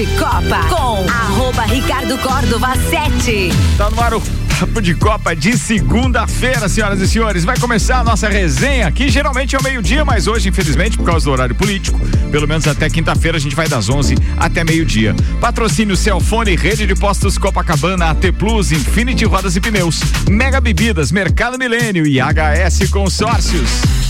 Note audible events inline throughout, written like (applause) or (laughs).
de Copa com arroba Ricardo Córdova 7. Tá no ar o Papo de Copa de segunda-feira, senhoras e senhores. Vai começar a nossa resenha, que geralmente é o meio-dia, mas hoje, infelizmente, por causa do horário político, pelo menos até quinta-feira, a gente vai das 11 até meio-dia. Patrocínio Celfone, Rede de Postos Copacabana, AT Plus, Infinity Rodas e Pneus, Mega Bebidas, Mercado Milênio e HS Consórcios.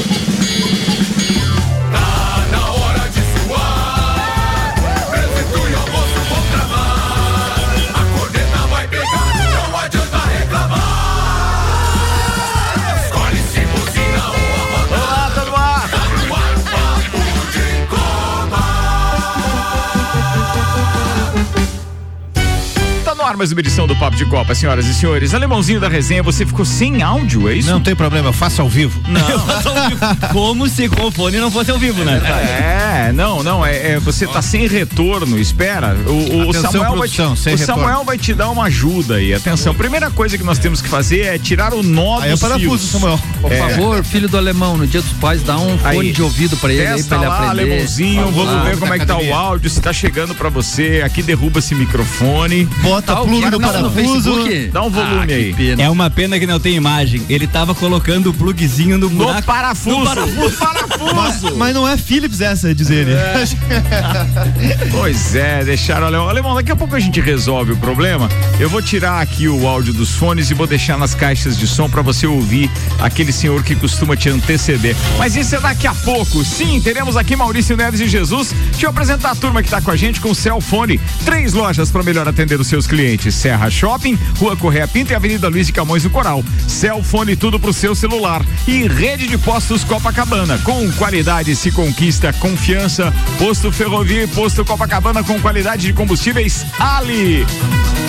Mais uma edição do Papo de Copa, senhoras e senhores. Alemãozinho da resenha, você ficou sem áudio, é isso? Não tem problema, (laughs) eu faço ao vivo. Como se com o fone não fosse ao vivo, né? É, não, não, é, é, você tá sem retorno, espera. O, o Atenção, Samuel, vai te, produção, sem o retorno. Samuel vai te dar uma ajuda aí. Atenção, primeira coisa que nós temos que fazer é tirar o nó Aí é dos parafuso. Samuel. Por É. favor, filho do alemão, no dia dos pais, dá um fone Aí. de ouvido pra ele aí, pra ele lá, aprender. alemãozinho, vamos lá. ver como é que tá o áudio, se tá chegando pra você. Aqui derruba esse microfone. Bota Tá, o no parafuso. Dá um volume Ah, aí. pena. É uma pena que não tem imagem. Ele tava colocando o plugzinho no No buraco. parafuso. No parafuso. No parafuso. Mas não é Philips essa, diz ele. (laughs) Pois é, deixaram o alemão. Alemão, daqui a pouco a gente resolve o problema. Eu vou tirar aqui o áudio dos fones e vou deixar nas caixas de som pra você ouvir aquele senhor que costuma te anteceder. Mas isso é daqui a pouco. Sim, teremos aqui Maurício Neves e Jesus. Deixa eu apresentar a turma que tá com a gente com o Celfone. Três lojas para melhor atender os seus clientes: Serra Shopping, Rua Correia Pinto e Avenida Luiz de Camões do Coral. Celfone tudo pro seu celular. E rede de postos Copacabana. Com qualidade se conquista confiança. Posto Ferrovia e Posto Copacabana com qualidade de combustíveis Ali.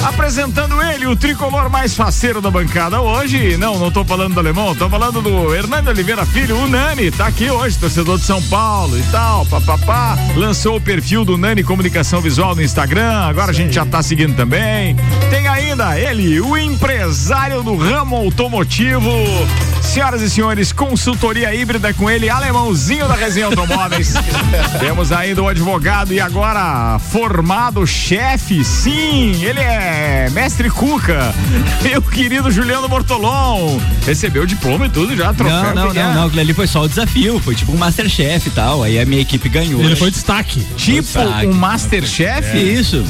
Apresentando ele, o tricolor mais faceiro da bancada hoje. Não, não tô falando do alemão, tô falando do Hernando Oliveira Filho, o Nani. Tá aqui hoje, torcedor de São Paulo e tal, papapá. Lançou o perfil do Nani Comunicação Visual no Instagram, agora a gente já tá seguindo também. Tem ainda ele, o empresário do ramo automotivo. Senhoras e senhores, consultoria híbrida com ele, alemãozinho da Resenha Automóveis. (laughs) Temos ainda o advogado e agora formado chefe, sim, ele é mestre Cuca, (laughs) meu querido Juliano Bortolom. Recebeu o diploma e tudo já, troféu. Não, não, não, não. Aquilo ali foi só o desafio. Foi tipo um Masterchef e tal. Aí a minha equipe ganhou. Ele foi destaque. Tipo Destaque. um Masterchef? Isso.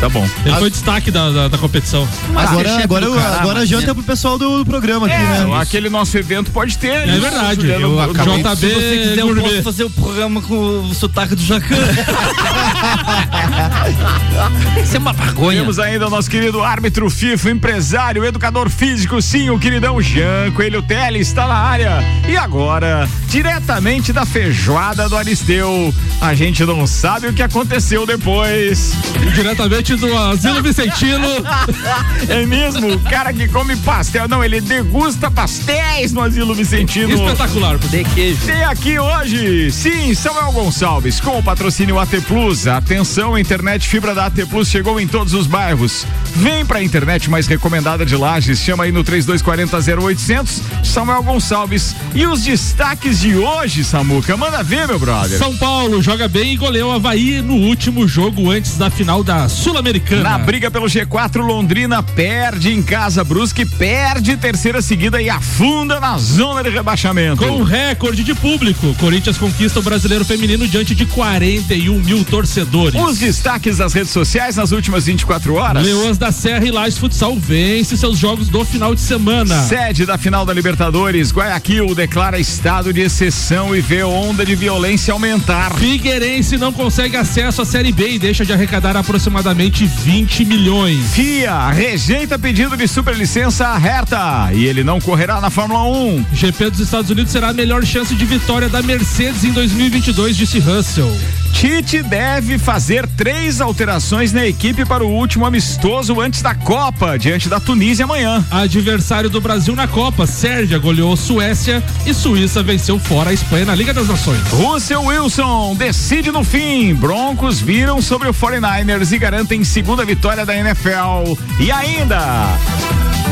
Tá bom. Ele foi destaque da, da, da competição. Agora, agora, do caralho, agora a janta é pro pessoal do programa aqui, É, né? aquele nosso evento pode ter. É isso, verdade. Juliano Eu acabei- Se você quiser, eu posso fazer o programa com o sotaque do Jacan. (laughs) Isso é uma vergonha. Temos ainda o nosso querido árbitro FIFA, empresário, educador físico, sim, o queridão Jean Coelho Teles está na área. E agora, diretamente da feijoada do Aristeu, a gente não sabe o que aconteceu depois. Diretamente do Asilo Vicentino. (laughs) É mesmo? O cara que come pastel, não, ele degusta pastéis no Asilo Vicentino. Espetacular. De queijo. Tem aqui hoje, sim, Samuel Gonçalves, com o patrocínio AT Plus. Atenção, a internet fibra da AT Plus chegou em todos os bairros. Vem pra internet mais recomendada de Lages, chama aí no 3240 0800, Samuel Gonçalves. E os destaques de hoje, Samuca, manda ver, meu brother. São Paulo joga bem e goleou o Havaí no último jogo antes da final da Sul-Americana. Na briga pelo G4, Londrina perde em casa, Brusque perde terceira seguida e afunda na zona de rebaixamento. Com recorde de público, Corinthians conquista o brasileiro feminino diante de 41 mil torcedores. Os destaques das redes sociais nas últimas 24 horas. Leões da Serra e Lages Futsal vence seus jogos do final de semana. Sede da final da Libertadores, Guayaquil declara estado de exceção e vê onda de violência aumentar. Figueirense não consegue acesso à Série B e deixa de arrecadar aproximadamente 20 milhões. FIA rejeita pedido de superlicença a Hertha e ele não correrá na Fórmula 1. GP dos Estados Unidos será a melhor chance de vitória da Mercedes em 2022, disse Russell. Tite deve fazer três alterações na equipe para o último amistoso antes da Copa, diante da Tunísia amanhã. Adversário do Brasil na Copa, Sérvia goleou Suécia e Suíça venceu fora a Espanha na Liga das Nações. Russell Wilson decide no fim. Broncos viram sobre o 49ers e garantem segunda vitória da NFL. E ainda.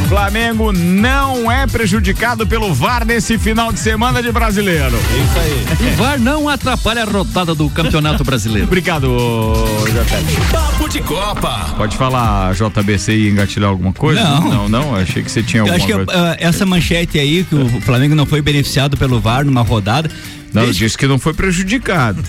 Flamengo não é prejudicado pelo VAR nesse final de semana de brasileiro. O VAR não atrapalha a rodada do Campeonato Brasileiro. (laughs) Obrigado, JB. Papo de Copa. Pode falar, JBC, e engatilhar alguma coisa? Não. Não, não. Achei que você tinha Eu alguma acho que ah, essa manchete aí, que o Flamengo não foi beneficiado pelo VAR numa rodada. Não, eu desde- disse que não foi prejudicado.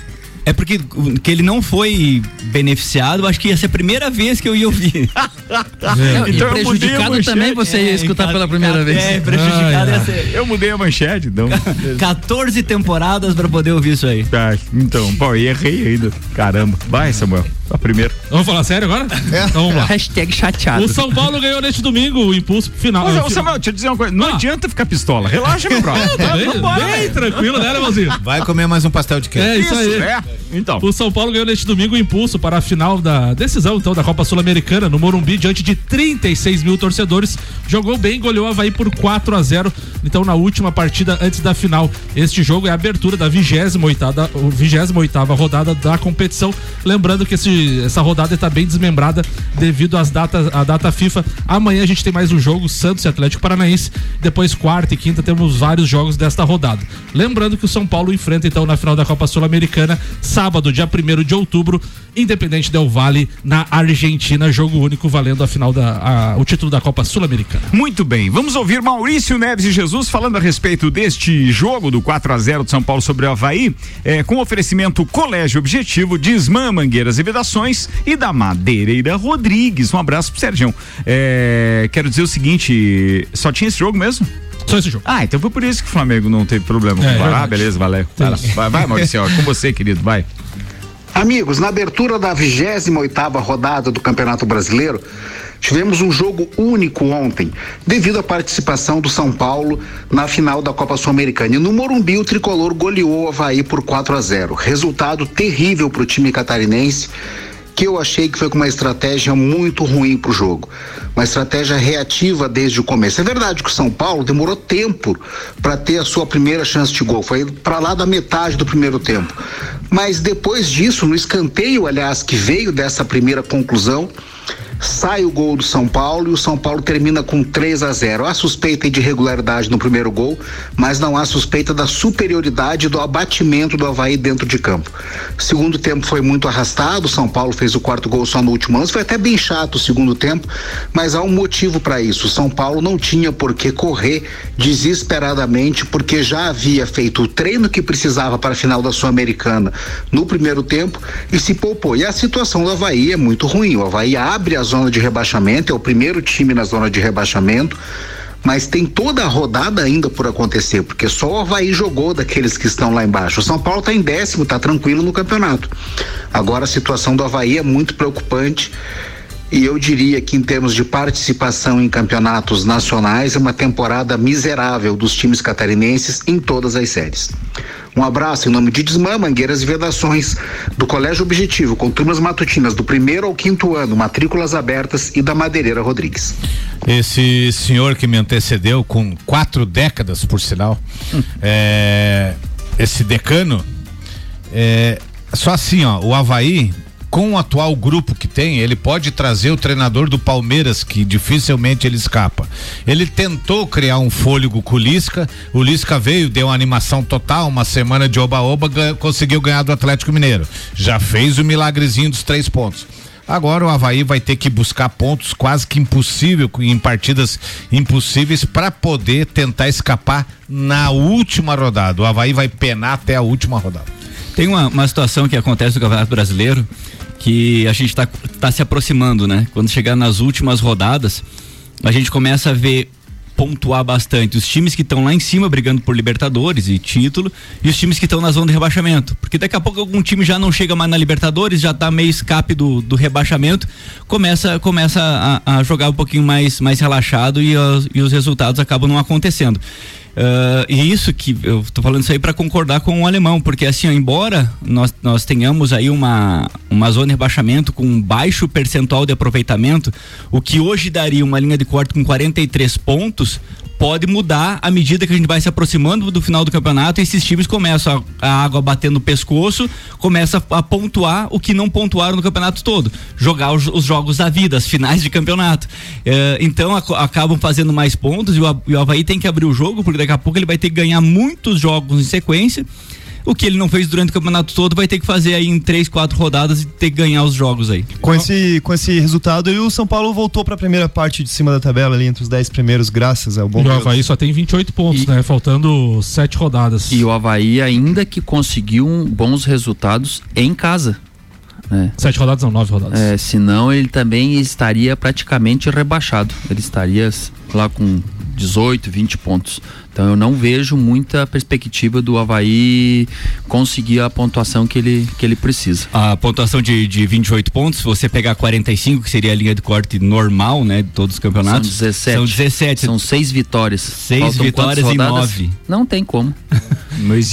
É porque que ele não foi beneficiado, acho que ia ser a primeira vez que eu ia ouvir. Não, (laughs) Então eu e mudei a prejudicado também você ia escutar pela primeira vez. É, prejudicado ia ser. Eu mudei a manchete, então. (laughs) 14 temporadas pra poder ouvir isso aí. Tá, então, pô, e errei ainda. Caramba. Vai, Samuel. A primeira. Vamos falar sério agora? Então vamos lá. Hashtag chateado. O São Paulo ganhou neste domingo o impulso pro final. Ô, Samuel, deixa eu dizer uma coisa. Não Ah. adianta ficar pistola. Relaxa, meu brother. Tá (laughs) bem, bem tranquilo, né, Levalzinho? Vai comer mais um pastel de queijo. É isso, aí. é. Então. O São Paulo ganhou neste domingo o impulso para a final da decisão então da Copa Sul-Americana no Morumbi diante de 36 mil torcedores. Jogou bem, goleou o Havaí por 4 a 0 Então na última partida antes da final. Este jogo é a abertura da 28ª, o 28ª rodada da competição. Lembrando que esse, essa rodada está bem desmembrada devido às datas, à data FIFA. Amanhã a gente tem mais um jogo, Santos e Atlético Paranaense. Depois quarta e quinta temos vários jogos desta rodada. Lembrando que o São Paulo enfrenta então na final da Copa Sul-Americana, sábado, dia 1 de outubro, Independente Del Vale, na Argentina, jogo único valendo a final da a- o título da Copa Sul-Americana. Muito bem, vamos ouvir Maurício Neves e Jesus falando a respeito deste jogo do 4 a 0 de São Paulo sobre o Havaí, é, com oferecimento Colégio Objetivo, Desmã Mangueiras e Vedações e da Madeireira Rodrigues. Um abraço pro Sérgio. É, quero dizer o seguinte, só tinha esse jogo mesmo? Só esse jogo. Ah, então foi por isso que o Flamengo não teve problema com É, o VAR. Ah, verdade. beleza, valeu. Vai, vai, vai Maurício, ó, com você, querido, vai. Amigos, na abertura da 28ª rodada do Campeonato Brasileiro, tivemos um jogo único ontem, devido à participação do São Paulo na final da Copa Sul-Americana. E no Morumbi, o tricolor goleou o Havaí por 4 a 0. Resultado terrível para o time catarinense, que eu achei que foi com uma estratégia muito ruim para o jogo. Uma estratégia reativa desde o começo. É verdade que o São Paulo demorou tempo para ter a sua primeira chance de gol. Foi para lá da metade do primeiro tempo. Mas depois disso, no escanteio, aliás, que veio dessa primeira conclusão, sai o gol do São Paulo e o São Paulo termina com 3 a 0. Há suspeita de irregularidade no primeiro gol, mas não há suspeita da superioridade do abatimento do Havaí dentro de campo. Segundo tempo foi muito arrastado, o São Paulo fez o quarto gol só no último lance, foi até bem chato o segundo tempo, mas há um motivo para isso. O São Paulo não tinha por que correr desesperadamente, porque já havia feito o treino que precisava para a final da Sul-Americana no primeiro tempo e se poupou. E a situação do Havaí é muito ruim. O Havaí abre a zona de rebaixamento, é o primeiro time na zona de rebaixamento. Mas tem toda a rodada ainda por acontecer, porque só o Havaí jogou daqueles que estão lá embaixo. O São Paulo está em décimo, está tranquilo no campeonato. Agora a situação do Havaí é muito preocupante. E eu diria que, em termos de participação em campeonatos nacionais, é uma temporada miserável dos times catarinenses em todas as séries. Um abraço em nome de Desmã, Mangueiras e Vedações, do Colégio Objetivo, com turmas matutinas do primeiro ao quinto ano, matrículas abertas e da Madeireira Rodrigues. Esse senhor que me antecedeu, com quatro décadas, por sinal, (laughs) é, esse decano, é, só assim, ó, o Havaí, com o atual grupo que tem, ele pode trazer o treinador do Palmeiras, que dificilmente ele escapa. Ele tentou criar um fôlego com o Lisca, o Lisca veio, deu uma animação total, uma semana de oba-oba, conseguiu ganhar do Atlético Mineiro. Já fez o milagrezinho dos três pontos. Agora o Havaí vai ter que buscar pontos quase que impossível em partidas impossíveis para poder tentar escapar na última rodada. O Havaí vai penar até a última rodada. Tem uma, uma situação que acontece no Campeonato Brasileiro que a gente está tá se aproximando, né? Quando chegar nas últimas rodadas, a gente começa a ver pontuar bastante os times que estão lá em cima brigando por Libertadores e título e os times que estão na zona de rebaixamento. Porque daqui a pouco algum time já não chega mais na Libertadores, já tá meio escape do, do rebaixamento, começa, começa a, a jogar um pouquinho mais, mais relaxado e, os- e os resultados acabam não acontecendo. Ah, e isso que eu tô falando isso aí para concordar com o alemão, porque assim, ó, embora nós, nós tenhamos aí uma, uma zona de rebaixamento com um baixo percentual de aproveitamento, o que hoje daria uma linha de corte com 43 pontos, pode mudar à medida que a gente vai se aproximando do final do campeonato esses times começam a, a água batendo no pescoço, começa a, a, pontuar o que não pontuaram no campeonato todo, jogar os, os jogos da vida, as finais de campeonato. É, então a, acabam fazendo mais pontos e o, e o Havaí tem que abrir o jogo, porque daqui a pouco ele vai ter que ganhar muitos jogos em sequência o que ele não fez durante o campeonato todo vai ter que fazer aí em três, quatro rodadas e ter que ganhar os jogos aí. Com esse, com esse resultado aí, o São Paulo voltou para a primeira parte de cima da tabela ali entre os dez primeiros, graças ao bom. E o Havaí só tem 28 pontos, e, né? Faltando sete rodadas. E o Havaí ainda que conseguiu um, bons resultados em casa. É. Sete rodadas não, nove rodadas. É, senão ele também estaria praticamente rebaixado. Ele estaria lá com 18, 20 pontos. Então eu não vejo muita perspectiva do Havaí conseguir a pontuação que ele, que ele precisa. A pontuação de, de 28 pontos, se você pegar 45, que seria a linha de corte normal, né, de todos os campeonatos. São 17. São 17. São seis vitórias. Seis Faltam vitórias e nove. Não tem como. (laughs)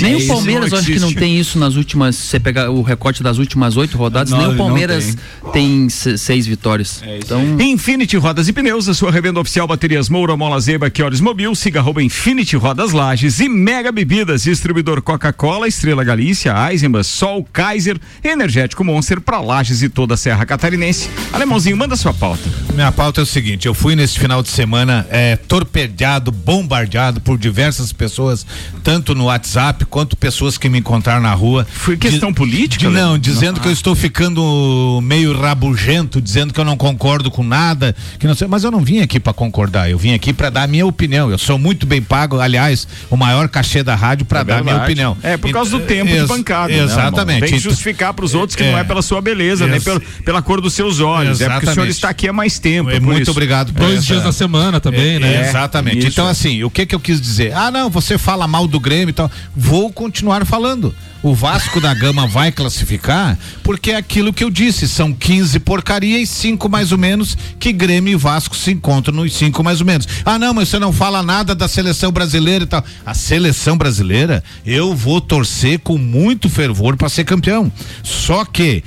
nem o Palmeiras acho que não tem isso nas últimas. Se você pegar o recorte das últimas oito rodadas, não, nem o Palmeiras tem. tem seis vitórias. É então... Infinity Rodas e Pneus, a sua revenda oficial baterias Moura, Mola Zeba, Chiores Mobil, siga arroba Infinity Rodas Lages e Mega Bebidas, distribuidor Coca-Cola, Estrela Galícia, Eisenbahn, Sol, Kaiser, Energético Monster para Lages e toda a Serra Catarinense. Alemãozinho, manda sua pauta. Minha pauta é o seguinte: eu fui nesse final de semana é, torpedeado, bombardeado por diversas pessoas, tanto no WhatsApp quanto pessoas que me encontraram na rua. Foi questão de, política? De, não, dizendo não. que eu estou ficando meio rabugento, dizendo que eu não concordo com nada, que não sei, mas eu não vim aqui para concordar, eu vim aqui para dar a minha opinião. Eu sou muito bem pago, aliás, o maior cachê da rádio para é dar a minha opinião. É, por causa do tempo ex de bancada. Né, exatamente. Né, Tem que justificar para os outros que é, não é pela sua beleza, nem pela, pela cor dos seus olhos. Exatamente. É porque o senhor está aqui há mais tempo. É, muito isso. obrigado por Dois essa... dias na semana também, né? É, exatamente. Isso. Então, assim, o que que eu quis dizer? Ah, não, você fala mal do Grêmio e tal. Vou continuar falando o Vasco da Gama vai classificar, porque é aquilo que eu disse, são 15 porcaria e cinco mais ou menos que Grêmio e Vasco se encontram nos cinco mais ou menos. Ah, não, mas você não fala nada da seleção brasileira e tal. A seleção brasileira, eu vou torcer com muito fervor para ser campeão. Só que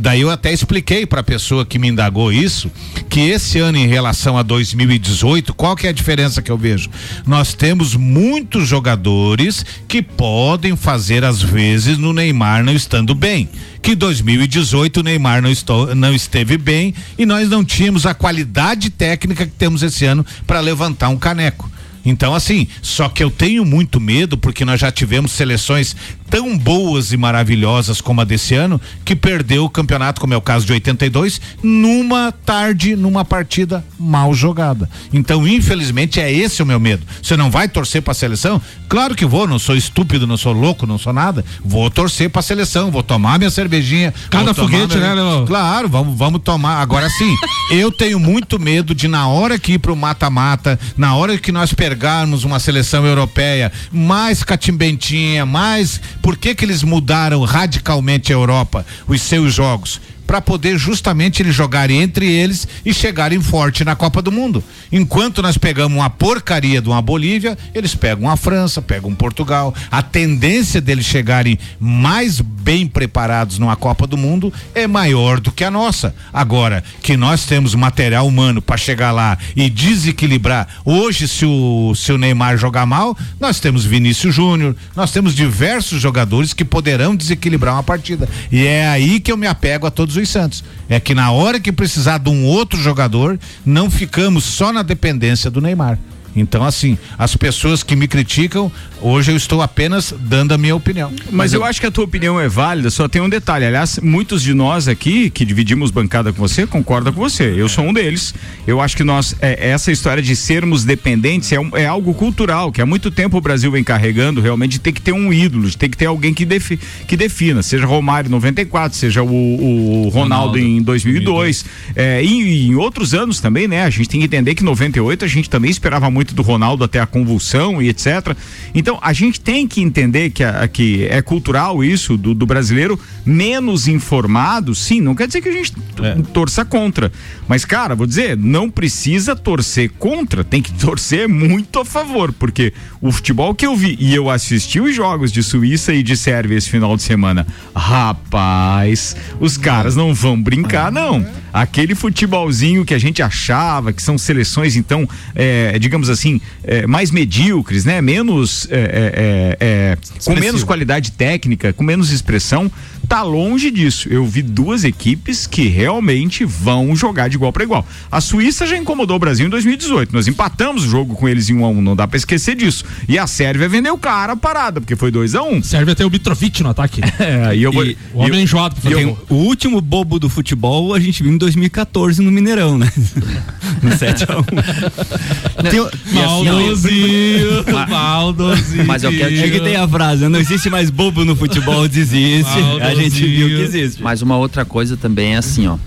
daí eu até expliquei para a pessoa que me indagou isso, que esse ano em relação a 2018, qual que é a diferença que eu vejo? Nós temos muitos jogadores que podem fazer as vezes no Neymar não estando bem. Que 2018 o Neymar não, estou, não esteve bem e nós não tínhamos a qualidade técnica que temos esse ano para levantar um caneco. Então, assim, só que eu tenho muito medo porque nós já tivemos seleções tão boas e maravilhosas como a desse ano que perdeu o campeonato, como é o caso de 82, numa tarde, numa partida mal jogada. Então, infelizmente, é esse o meu medo. Você não vai torcer para a seleção? Claro que vou, não sou estúpido, não sou louco, não sou nada. Vou torcer para a seleção, vou tomar minha cervejinha. Cada foguete, minha... né, Léo? Claro, vamos, vamos tomar. Agora sim, eu tenho muito medo de na hora que ir pro mata-mata, na hora que nós pegarmos uma seleção europeia mais catimbentinha, mais por que que eles mudaram radicalmente a Europa, os seus jogos? Para poder justamente eles jogarem entre eles e chegarem forte na Copa do Mundo. Enquanto nós pegamos uma porcaria de uma Bolívia, eles pegam a França, pegam Portugal. A tendência deles chegarem mais bem preparados numa Copa do Mundo é maior do que a nossa. Agora, que nós temos material humano para chegar lá e desequilibrar. Hoje, se o, se o Neymar jogar mal, nós temos Vinícius Júnior, nós temos diversos jogadores que poderão desequilibrar uma partida. E é aí que eu me apego a todos os Santos. É que na hora que precisar de um outro jogador, não ficamos só na dependência do Neymar. Então, assim, as pessoas que me criticam, hoje eu estou apenas dando a minha opinião. Mas, Mas eu, eu, acho que a tua opinião é válida, só tem um detalhe. Aliás, muitos de nós aqui, que dividimos bancada com você, concordam com você. Eu sou um deles. Eu acho que nós, é, essa história de sermos dependentes é, um, é, algo cultural, que há muito tempo o Brasil vem carregando realmente de ter que ter um ídolo, de ter que ter alguém que, defi, que defina, seja Romário em 94, seja o, o Ronaldo, Ronaldo, em 2002. 2002. É, e, e em outros anos também, né? A gente tem que entender que em 98 a gente também esperava muito muito do Ronaldo até a convulsão e etc. Então a gente tem que entender que, a, que é cultural isso do, do, brasileiro menos informado, sim, não quer dizer que a gente é. torça contra. Mas, cara, vou dizer, não precisa torcer contra, tem que (laughs) torcer muito a favor, porque o futebol que eu vi e eu assisti os jogos de Suíça e de Sérvia esse final de semana, rapaz, os caras não vão brincar, não. Aquele futebolzinho que a gente achava que são seleções, então, é, digamos assim, é, mais medíocres, né? Menos. é, é, é, com menos qualidade técnica, com menos expressão, tá longe disso. Eu vi duas equipes que realmente vão jogar de igual para igual. A Suíça já incomodou o Brasil em 2018. Nós empatamos o jogo com eles em 1 a 1 não dá para esquecer disso. E a Sérvia vendeu cara a parada, porque foi 2 a 1 Serve até o Mitrovic no ataque. (laughs) É, e eu vou. E O homem enjoado pra fazer Tem gol. o último bobo do futebol a gente viu em 2014 no Mineirão, né? (laughs) no 7 a 1 (laughs) Tem- Maldozinho, maldozinho. Mas eu quero É que tem a frase, não existe mais bobo no futebol, desiste. A gente viu que existe. Mas uma outra coisa também é assim, ó.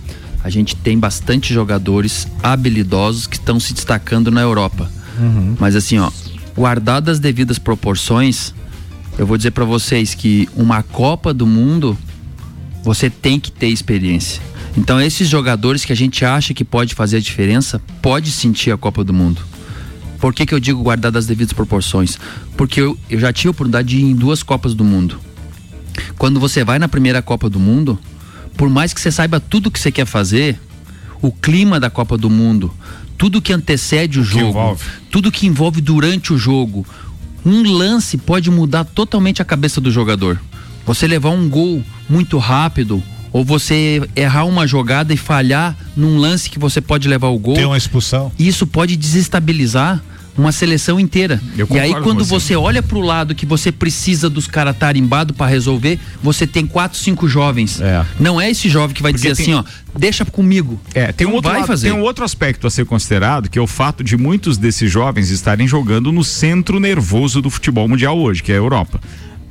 A gente tem bastante jogadores habilidosos que estão se destacando na Europa. Mas assim, ó, guardadas as devidas proporções, eu vou dizer pra vocês que uma Copa do Mundo você tem que ter experiência. Então esses jogadores que a gente acha que pode fazer a diferença, pode sentir a Copa do Mundo. Por que, que eu digo guardadas as devidas proporções? Porque eu, eu já tive a oportunidade de ir em duas Copas do Mundo. Quando você vai na primeira Copa do Mundo, por mais que você saiba tudo que você quer fazer, o clima da Copa do Mundo, tudo que antecede o jogo, envolve. tudo que envolve durante o jogo, um lance pode mudar totalmente a cabeça do jogador. Você levar um gol muito rápido, ou você errar uma jogada e falhar num lance que você pode levar o gol Tem uma expulsão. isso pode desestabilizar uma seleção inteira. Eu E aí quando você. você. olha pro lado que você precisa dos caras tarimbados para resolver, você tem quatro, cinco jovens. É. Não é esse jovem que vai Porque dizer tem- assim, ó, deixa comigo. É, tem um, outro vai lado- fazer. tem um outro aspecto a ser considerado, que é o fato de muitos desses jovens estarem jogando no centro nervoso do futebol mundial hoje, que é a Europa.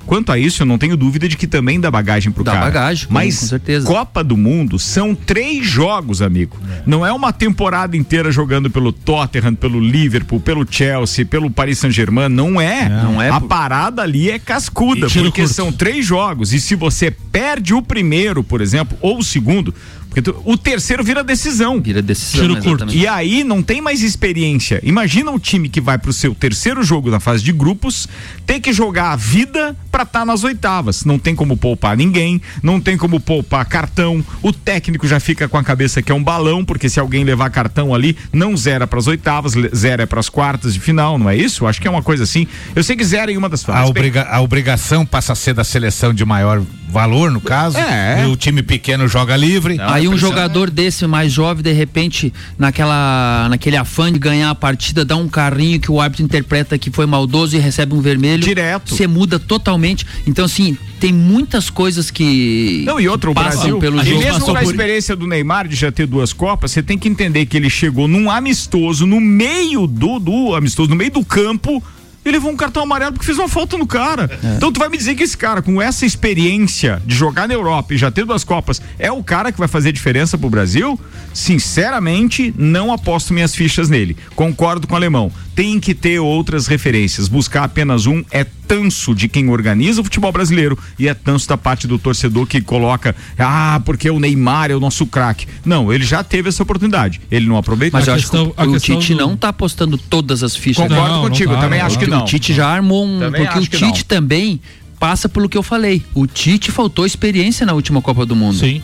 Quanto a isso, eu não tenho dúvida de que também dá bagagem pro Dá cara. bagagem, com- Mas com certeza. Copa do Mundo são três jogos, amigo. Não é uma temporada inteira jogando pelo Tottenham, pelo Liverpool, pelo Chelsea, pelo Paris Saint-Germain. Não é. Não é A parada ali é cascuda, porque curto. são três jogos. E se você perde o primeiro, por exemplo, ou o segundo, porque tu- o terceiro vira decisão. Vira decisão. Tiro curto. E aí não tem mais experiência. Imagina o time que vai pro seu terceiro jogo na fase de grupos, ter que jogar a vida pra estar nas oitavas. Não tem como poupar ninguém, não tem como poupar cartão. O técnico já fica com a cabeça que é um balão, porque se alguém levar cartão ali, não zera pras oitavas, le- zera é pras quartas de final, não é isso? Acho que é uma coisa assim. Eu sei que zera em uma das A, fases. Bem, obriga- a obrigação passa a ser da seleção de maior valor, no caso. É. E o time pequeno joga livre. Aí um pressão jogador desse mais jovem, de repente, naquela, naquele afã de ganhar a partida, dá um carrinho que o árbitro interpreta que foi maldoso e recebe um vermelho. Direto. Você muda totalmente. Então, assim, tem muitas coisas que. Não, e outro, o passam Brasil, pelo e jogo. mesmo Passou com a por- experiência do Neymar de já ter duas Copas, você tem que entender que ele chegou num amistoso, no meio do, do amistoso, no meio do campo, e levou um cartão amarelo porque fez uma falta no cara. É. Então tu vai me dizer que esse cara, com essa experiência de jogar na Europa e já ter duas Copas, é o cara que vai fazer diferença pro Brasil? Sinceramente, não aposto minhas fichas nele. Concordo com o alemão. Tem que ter outras referências. Buscar apenas um é tanso de quem organiza o futebol brasileiro e é tanso da parte do torcedor que coloca, ah, porque o Neymar é o nosso craque. Não, ele já teve essa oportunidade. Ele não aproveitou. Mas A eu questão- acho que a o questão Tite do- não tá apostando todas as fichas. Concordo Não, não contigo, tá, também não acho que não. O Tite já armou um. Também porque o Tite não. também passa pelo que eu falei. O Tite faltou experiência na última Copa do Mundo. Sim.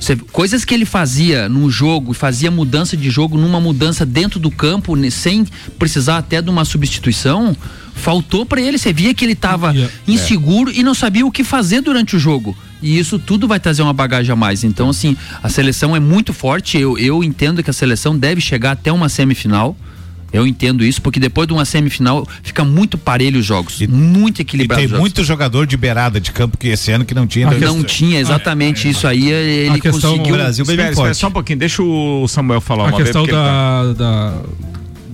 Você- coisas que ele fazia no jogo, fazia mudança de jogo numa mudança dentro do campo, sem precisar até de uma substituição, faltou pra ele. Você via que ele tava E- é. inseguro e não sabia o que fazer durante o jogo. E isso tudo vai trazer uma bagagem a mais. Então, assim, a seleção é muito forte. Eu, eu entendo que a seleção deve chegar até uma semifinal. Eu entendo isso, porque depois de uma semifinal fica muito parelho os jogos. muito E equilibrado tem os jogos. muito jogador de beirada de campo que esse ano que não tinha. Não Então, tinha exatamente isso aí. Ele questão- conseguiu. O Brasil bem Espera, espera forte. só um pouquinho, deixa o Samuel falar A uma questão vez. ele tá- da,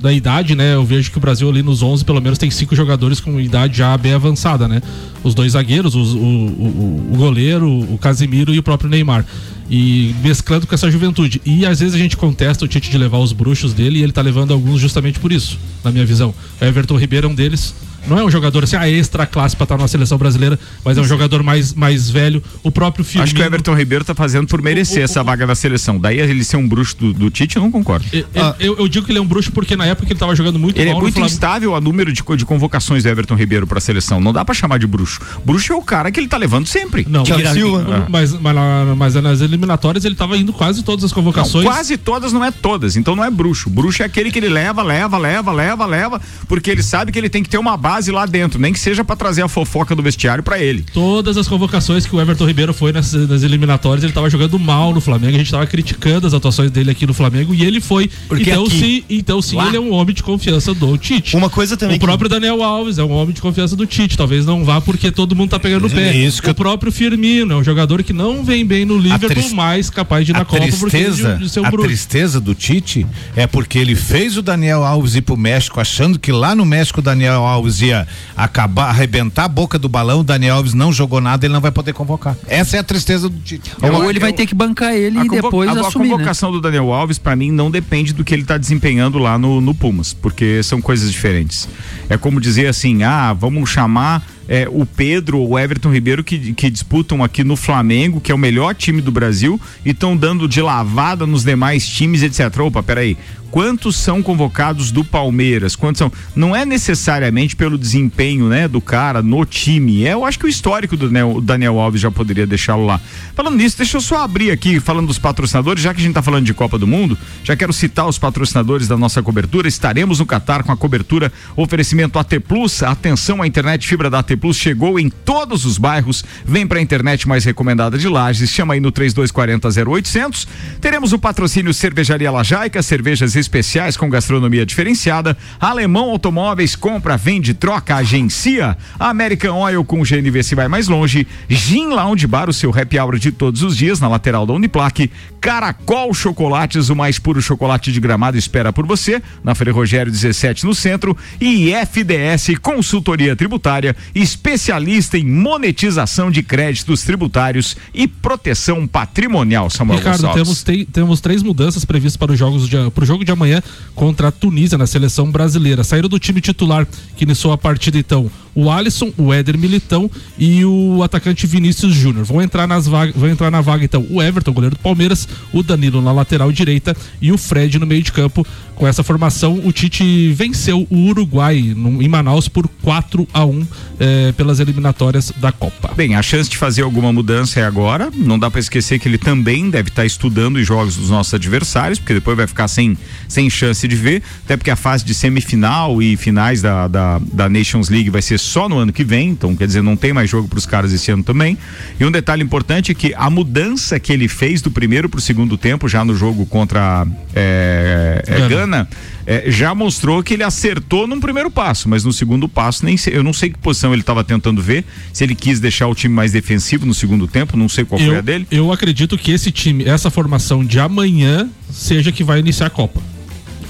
da, da idade, né? Eu vejo que o Brasil ali nos 11, pelo menos, tem cinco jogadores com idade já bem avançada, né? Os dois zagueiros, os- o, o, o goleiro, o Casimiro e o próprio Neymar. E mesclando com essa juventude. E às vezes a gente contesta o Tite de levar os bruxos dele e ele tá levando alguns justamente por isso, na minha visão. O Everton Ribeiro é um deles. Não é um jogador assim, a extra classe pra estar na seleção brasileira, mas é um jogador mais, mais velho. O próprio Firmino. Acho que o Everton Ribeiro tá fazendo por merecer essa vaga na seleção. Daí ele ser um bruxo do, do Tite, eu não concordo. Eu, eu, eu digo que ele é um bruxo porque na época ele tava jogando muito Ele é mal no muito Flamengo. instável a número de, de convocações do Everton Ribeiro pra seleção. Não dá pra chamar de bruxo. Bruxo é o cara que ele tá levando sempre. Não, Thiago mas, Silva. mas, mas, na- mas nas eliminatórias ele tava indo quase todas as Não, convocações. quase todas não é todas, então não é bruxo. Bruxo é aquele que ele leva, leva, leva, leva, leva, porque ele sabe que ele tem que ter uma base lá dentro, nem que seja pra trazer a fofoca do vestiário pra ele. Todas as convocações que o Everton Ribeiro foi nas, nas eliminatórias, ele tava jogando mal no Flamengo. A gente tava criticando as atuações dele aqui no Flamengo e ele foi. Porque então, aqui- sim, então sim, Lá. ele é um homem de confiança do Tite. Uma coisa também O próprio Daniel Alves é um homem de confiança do Tite. Talvez não vá porque todo mundo tá pegando no pé. Isso que o próprio Firmino é um jogador que não vem bem no Liverpool, tris- mas capaz de ir na a Copa porque tristeza, de, de ser um a bruxo. tristeza do Tite é porque ele fez o Daniel Alves ir pro México achando que lá no México o Daniel Alves ia acabar, arrebentar a boca do balão, o Daniel Alves não jogou nada, ele não vai poder convocar. Essa é a tristeza do Tite. Ou ele vai ter que bancar ele A, e depois a- a assumir, né? convocação do Daniel Alves, pra mim, não depende do que ele tá desempenhando lá no, no Pumas, porque são coisas diferentes. É como dizer assim: ah, vamos chamar é, o Pedro ou o Everton Ribeiro que, que disputam aqui no Flamengo, que é o melhor time do Brasil, e estão dando de lavada nos demais times, etc. Opa, peraí. Quantos são convocados do Palmeiras? Quantos são? Não é necessariamente pelo desempenho, né, do cara no time. É, eu acho que o histórico do Daniel, Alves já poderia deixá-lo lá. Falando nisso, deixa eu só abrir aqui, falando dos patrocinadores, já que a gente tá falando de Copa do Mundo, já quero citar os patrocinadores da nossa cobertura. Estaremos no Catar com a cobertura oferecimento AT Plus. Atenção, a internet fibra da AT Plus chegou em todos os bairros. Vem pra internet mais recomendada de Lages. Chama aí no 3240 0800. Teremos o patrocínio Cervejaria Lajaica, cervejas especiais com gastronomia diferenciada. Alemão Automóveis, compra, vende, troca, agencia. American Oil com GNV se vai mais longe. Gin Lounge Bar, o seu happy hour de todos os dias na lateral da Uniplaque. Caracol Chocolates, o mais puro chocolate de gramado espera por você. Na Frei Rogério 17 no centro. E FDS Consultoria Tributária, especialista em monetização de créditos tributários e proteção patrimonial. Samuel Ricardo, Gonçalves. temos, tem- temos três mudanças previstas para os jogos de, para o jogo de amanhã contra a Tunísia na seleção brasileira. Saíram do time titular que iniciou a partida então o Alisson, o Éder Militão e o atacante Vinícius Júnior. Vão entrar nas vagas, vão entrar na vaga então o Everton, goleiro do Palmeiras, o Danilo na lateral direita e o Fred no meio de campo. Com essa formação, o Tite venceu o Uruguai no- em Manaus por 4 a 1 eh, pelas eliminatórias da Copa. Bem, a chance de fazer alguma mudança é agora. Não dá para esquecer que ele também deve estar estudando os jogos dos nossos adversários, porque depois vai ficar sem, sem chance de ver. Até porque a fase de semifinal e finais da, da, da Nations League vai ser só no ano que vem. Então, quer dizer, não tem mais jogo para os caras esse ano também. E um detalhe importante é que a mudança que ele fez do primeiro para o segundo tempo, já no jogo contra é, é, Gana. É, já mostrou que ele acertou num primeiro passo, mas no segundo passo nem sei, eu não sei que posição ele estava tentando ver, se ele quis deixar o time mais defensivo no segundo tempo, não sei qual foi a eu, dele. eu acredito que esse time, essa formação de amanhã, seja que vai iniciar a Copa.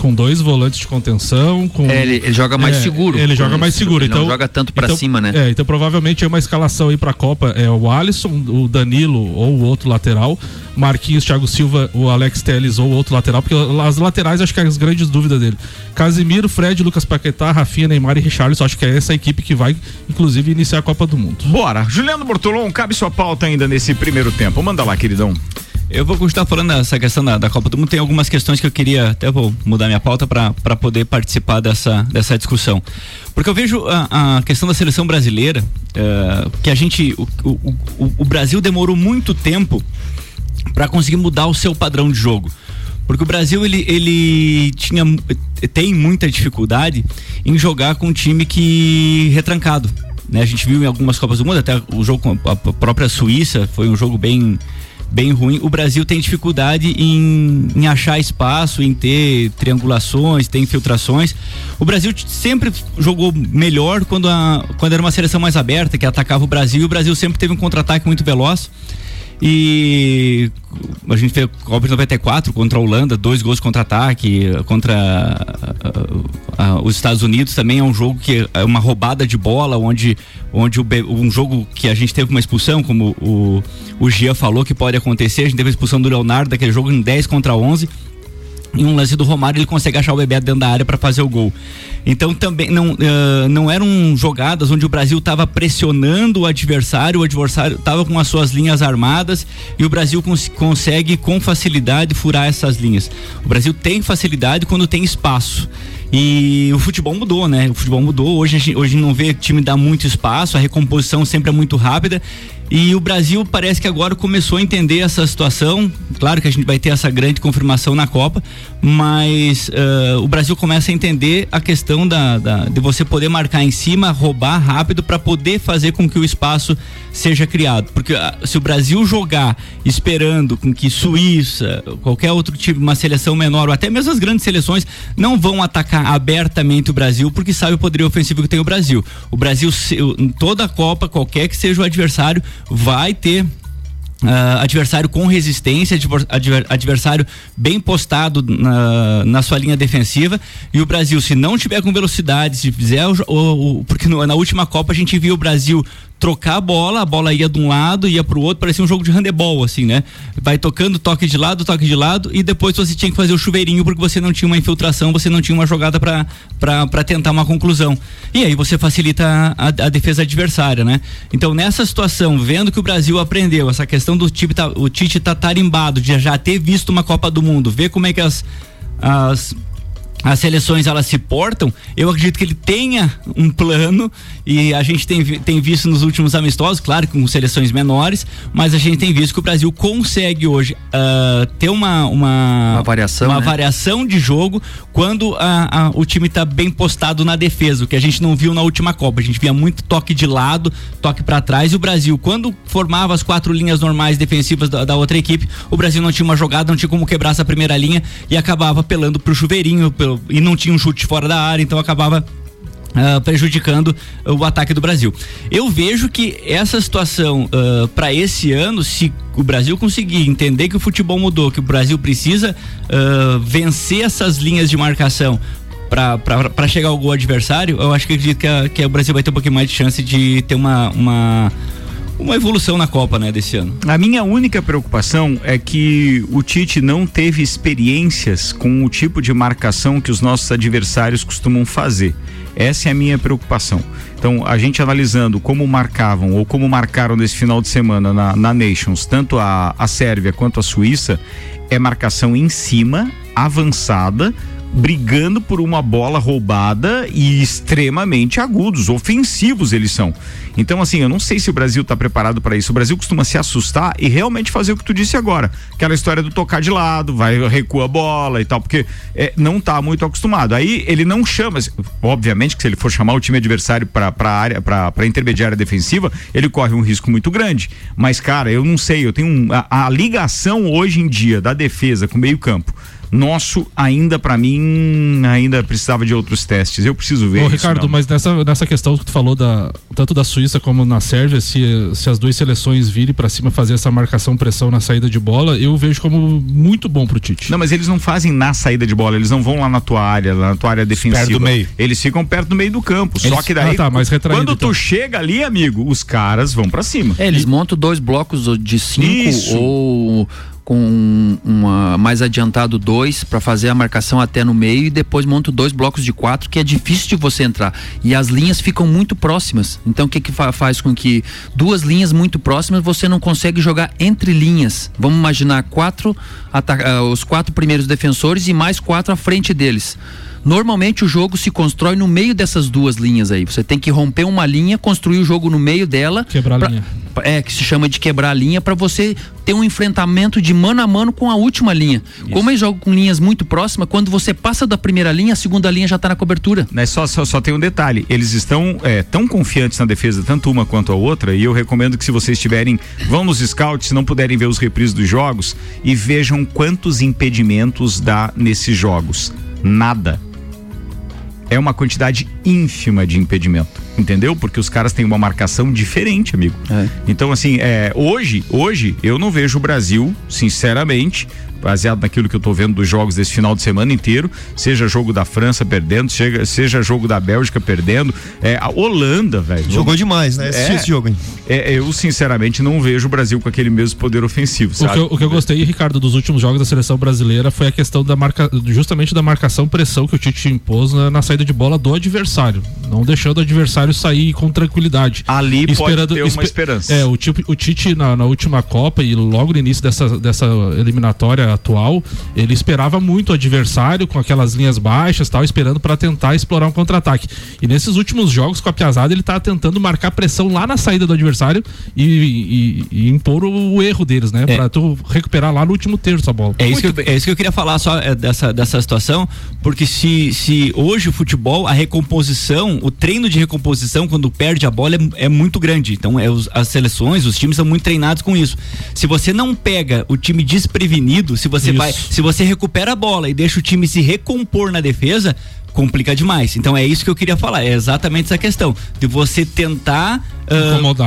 Com dois volantes de contenção, com. É, ele- ele joga mais seguro. Ele joga mais seguro. Ele não então, joga tanto pra então- cima, né? É, então provavelmente é uma escalação aí pra Copa. É o Alisson, o Danilo ou o outro lateral. Marquinhos, Thiago Silva, o Alex Teles ou o outro lateral. Porque as laterais acho que é as grandes dúvidas dele. Casimiro, Fred, Lucas Paquetá, Rafinha, Neymar e Richarlison. Acho que é essa equipe que vai, inclusive, iniciar a Copa do Mundo. Bora, Juliano Bortolom, cabe sua pauta ainda nesse primeiro tempo. Manda lá, queridão. Eu vou continuar falando dessa questão da, da Copa do Mundo. Tem algumas questões que eu queria, até vou mudar minha pauta para poder participar dessa, dessa discussão. Porque eu vejo a, a questão da seleção brasileira, eh, que a gente. O, o, o- o Brasil demorou muito tempo para conseguir mudar o seu padrão de jogo. Porque o Brasil ele, ele tinha tem muita dificuldade em jogar com um time que retrancado. Né? A gente viu em algumas Copas do Mundo, até o jogo com a própria Suíça foi um jogo bem bem ruim. O Brasil tem dificuldade em, em achar espaço, em ter triangulações, ter infiltrações. O Brasil sempre jogou melhor quando, a, quando era uma seleção mais aberta, que atacava o Brasil, e o Brasil sempre teve um contra-ataque muito veloz. E a gente fez Copa de 94 contra a Holanda, dois gols contra-ataque, contra ah, ah, os Estados Unidos também é um jogo que é uma roubada de bola, onde, onde o, um jogo que a gente teve uma expulsão, como o, o Gia falou que pode acontecer, a gente teve a expulsão do Leonardo, daquele jogo em 10 contra 11. Em um lance do Romário ele consegue achar o Bebeto dentro da área para fazer o gol. Então também não, uh, não eram jogadas onde o Brasil estava pressionando o adversário, o adversário estava com as suas linhas armadas e o Brasil cons consegue com facilidade furar essas linhas. O Brasil tem facilidade quando tem espaço. E o futebol mudou, né? O futebol mudou. Hoje hoje não vê time dar muito espaço, a recomposição sempre é muito rápida. E o Brasil parece que agora começou a entender essa situação. Claro que a gente vai ter essa grande confirmação na Copa, mas uh, o Brasil começa a entender a questão da, da de você poder marcar em cima, roubar rápido para poder fazer com que o espaço seja criado. Porque uh, se o Brasil jogar esperando com que Suíça, qualquer outro tipo, uma seleção menor, ou até mesmo as grandes seleções, não vão atacar abertamente o Brasil, porque sabe o poder ofensivo que tem o Brasil. O Brasil, em toda a Copa, qualquer que seja o adversário, vai ter Uh, adversário com resistência, adversário bem postado na, na, sua linha defensiva. E o Brasil, se não tiver com velocidade, se fizer o, o porque no, na última Copa a gente viu o Brasil trocar a bola, a bola ia de um lado, ia pro outro, parecia um jogo de handebol, assim, né? Vai tocando toque de lado, toque de lado, e depois você tinha que fazer o chuveirinho porque você não tinha uma infiltração, você não tinha uma jogada para tentar uma conclusão. E aí você facilita a, a, defesa adversária, né? Então, nessa situação, vendo que o Brasil aprendeu essa questão do time, tá, o Tite tá tarimbado de já ter visto uma Copa do Mundo, ver como é que as, as as seleções elas se portam, eu acredito que ele tenha um plano e a gente tem, tem visto nos últimos amistosos, claro, com seleções menores, mas a gente tem visto que o Brasil consegue hoje uh, ter uma, uma, uma variação, uma né? variação de jogo quando a, a, o time está bem postado na defesa, o que a gente não viu na última Copa. A gente via muito toque de lado, toque para trás e o Brasil, quando formava as quatro linhas normais defensivas da, da, outra equipe, o Brasil não tinha uma jogada, não tinha como quebrar essa primeira linha e acabava apelando pro chuveirinho, pelo e não tinha um chute fora da área, então acabava Uh, prejudicando o ataque do Brasil. Eu vejo que essa situação uh, para esse ano, se o Brasil conseguir entender que o futebol mudou, que o Brasil precisa uh, vencer essas linhas de marcação para chegar ao gol adversário, eu acho que acredito que, a, que o Brasil vai ter um pouquinho mais de chance de ter uma, uma uma evolução na Copa, né, desse ano. A minha única preocupação é que o Tite não teve experiências com o tipo de marcação que os nossos adversários costumam fazer. Essa é a minha preocupação. Então, a gente analisando como marcavam ou como marcaram nesse final de semana na, na Nations, tanto a, a Sérvia quanto a Suíça, é marcação em cima, avançada, brigando por uma bola roubada e extremamente agudos, ofensivos eles são. Então, assim, eu não sei se o Brasil está preparado para isso. O Brasil costuma se assustar e realmente fazer o que tu disse agora. Aquela história do tocar de lado, vai, recua a bola e tal, porque é, não está muito acostumado. Aí ele não chama, obviamente que se ele for chamar o time adversário para a área, para intermediária defensiva, ele corre um risco muito grande. Mas, cara, eu não sei, eu tenho um, a, a ligação hoje em dia da defesa com o meio campo nosso ainda para mim ainda precisava de outros testes. Eu preciso ver. Ô, isso, Ricardo, não. mas nessa, nessa questão que tu falou da tanto da Suíça como na Sérvia, se, se as duas seleções virem para cima fazer essa marcação pressão na saída de bola, eu vejo como muito bom pro Tite. Não, mas eles não fazem na saída de bola, eles não vão lá na tua área, lá na tua área defensiva. Perto do meio. Eles ficam perto do meio do campo. Eles... Só que daí ah, tá, mas retraído, quando tu então. chega ali, amigo, os caras vão para cima. É, eles e... montam dois blocos de cinco Isso. ou com uma mais adiantado dois para fazer a marcação até no meio e depois monto dois blocos de quatro que é difícil de você entrar. E as linhas ficam muito próximas. Então o que que fa faz com que duas linhas muito próximas você não consegue jogar entre linhas? Vamos imaginar quatro uh, os quatro primeiros defensores e mais quatro à frente deles Normalmente o jogo se constrói no meio dessas duas linhas aí. Você tem que romper uma linha, construir o jogo no meio dela. Quebrar pra, a linha. É, que se chama de quebrar a linha para você ter um enfrentamento de mano a mano com a última linha. Isso. Como eles jogam com linhas muito próximas, quando você passa da primeira linha, a segunda linha já está na cobertura. Mas só, só, só, tem um detalhe: eles estão é, tão confiantes na defesa, tanto uma quanto a outra, e eu recomendo que se vocês tiverem, vão nos scouts, se não puderem ver os reprises dos jogos, e vejam quantos impedimentos dá nesses jogos. Nada é uma quantidade ínfima de impedimento, entendeu? Porque os caras têm uma marcação diferente, amigo. É. Então, assim, é, hoje, hoje, eu não vejo o Brasil, sinceramente, baseado naquilo que eu tô vendo dos jogos desse final de semana inteiro, seja jogo da França perdendo, seja, seja jogo da Bélgica perdendo, é, a Holanda, velho. Jogou demais, né? É. esse jogo, hein? É, eu sinceramente não vejo o Brasil com aquele mesmo poder ofensivo, O sabe? que, eu, o que eu gostei, Ricardo, dos últimos jogos da seleção brasileira foi a questão da marca, justamente da marcação pressão que o Tite impôs na, na saída de bola do adversário, não deixando o adversário sair com tranquilidade. Ali pode ter uma espe- esperança. É, o, o Tite na, na última Copa e logo no início dessa, dessa eliminatória atual, ele esperava muito o adversário com aquelas linhas baixas, tal, esperando para tentar explorar um contra-ataque. E nesses últimos jogos com a Piazada, ele tá tentando marcar pressão lá na saída do adversário e, e- e impor o, o erro deles, né? É. Pra tu recuperar lá no último terço a bola. É isso, que eu, é isso que eu queria falar só é, dessa, dessa situação, porque se, se hoje o futebol, a recomposição, o treino de recomposição, quando perde a bola, é, é muito grande. Então, é os- as seleções, os times são muito treinados com isso. Se você não pega o time desprevenido, se você Isso. vai, se você recupera a bola e deixa o time se recompor na defesa, complica demais. Então é isso que eu queria falar, é exatamente essa questão de você tentar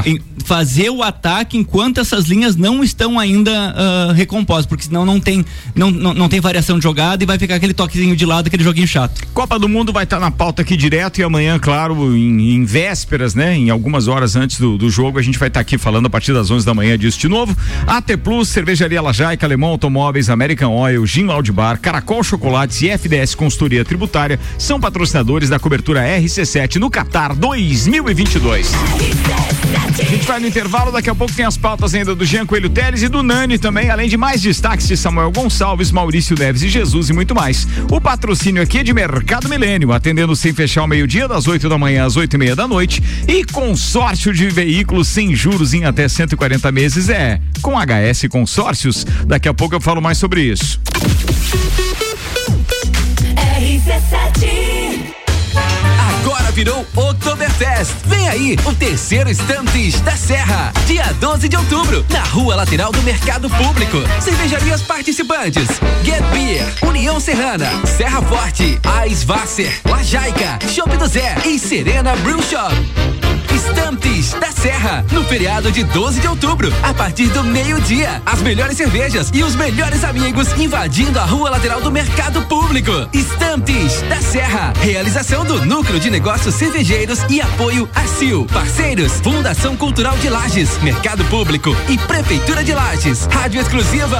em- fazer o ataque enquanto essas linhas não estão ainda ah, recompostas, porque senão não tem não, não, não tem variação de jogada e vai ficar aquele toquezinho de lado, aquele joguinho chato. Copa do Mundo vai estar na pauta aqui direto e amanhã, claro, em, em vésperas, né? Em algumas horas antes do, do jogo, a gente vai estar aqui falando a partir das 11 da manhã disso de novo. AT Plus, Cervejaria Lajaica, Alemão Automóveis, American Oil, Gin Bar, Caracol Chocolates e FDS Consultoria Tributária são patrocinadores da cobertura RC7 no Qatar 2022. A gente vai no intervalo, daqui a pouco tem as pautas ainda do Jean Coelho Teles e do Nani também, além de mais destaques de Samuel Gonçalves, Maurício Neves e Jesus e muito mais. O patrocínio aqui é de Mercado Milênio, atendendo sem fechar ao meio-dia, das 8 da manhã às 8 e meia da noite. E consórcio de veículos sem juros em até 140 meses é com HS Consórcios. Daqui a pouco eu falo mais sobre isso. Virou Oktoberfest. Vem aí o terceiro Estantes da Serra. Dia 12 de outubro, na rua lateral do Mercado Público. Cervejarias participantes: Get Beer, União Serrana, Serra Forte, Eisvasser, Lajaica, Shop do Zé e Serena Brew Shop. Estantes da Serra, no feriado de 12 de outubro, a partir do meio-dia. As melhores cervejas e os melhores amigos invadindo a rua lateral do Mercado Público. Estantes da Serra, realização do Núcleo de Negócios Cervejeiros e apoio a CIL. Parceiros, Fundação Cultural de Lages, Mercado Público e Prefeitura de Lages. Rádio exclusiva.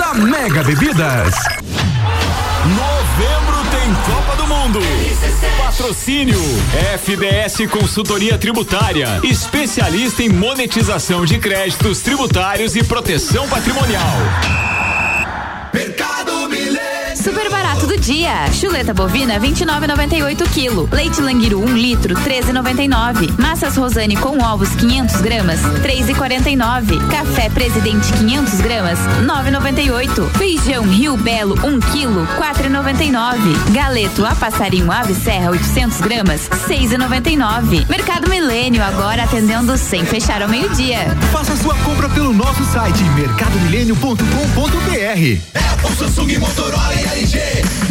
da Mega Bebidas. Novembro tem Copa do Mundo. Patrocínio FDS Consultoria Tributária, especialista em monetização de créditos tributários e proteção patrimonial. Dia. Chuleta bovina 29,98 kg. Leite Languiru 1 litro 13,99. Massas Rosane com ovos 500 gramas 3,49. Café Presidente 500 gramas 9,98. Feijão Rio Belo 1 kg 4,99. Galeto a passarinho Ave Serra 800 gramas 6,99. Mercado Milênio agora atendendo sem fechar ao meio-dia. Faça sua compra pelo nosso site mercadomilênio.com.br. É o Samsung, Motorola e LG.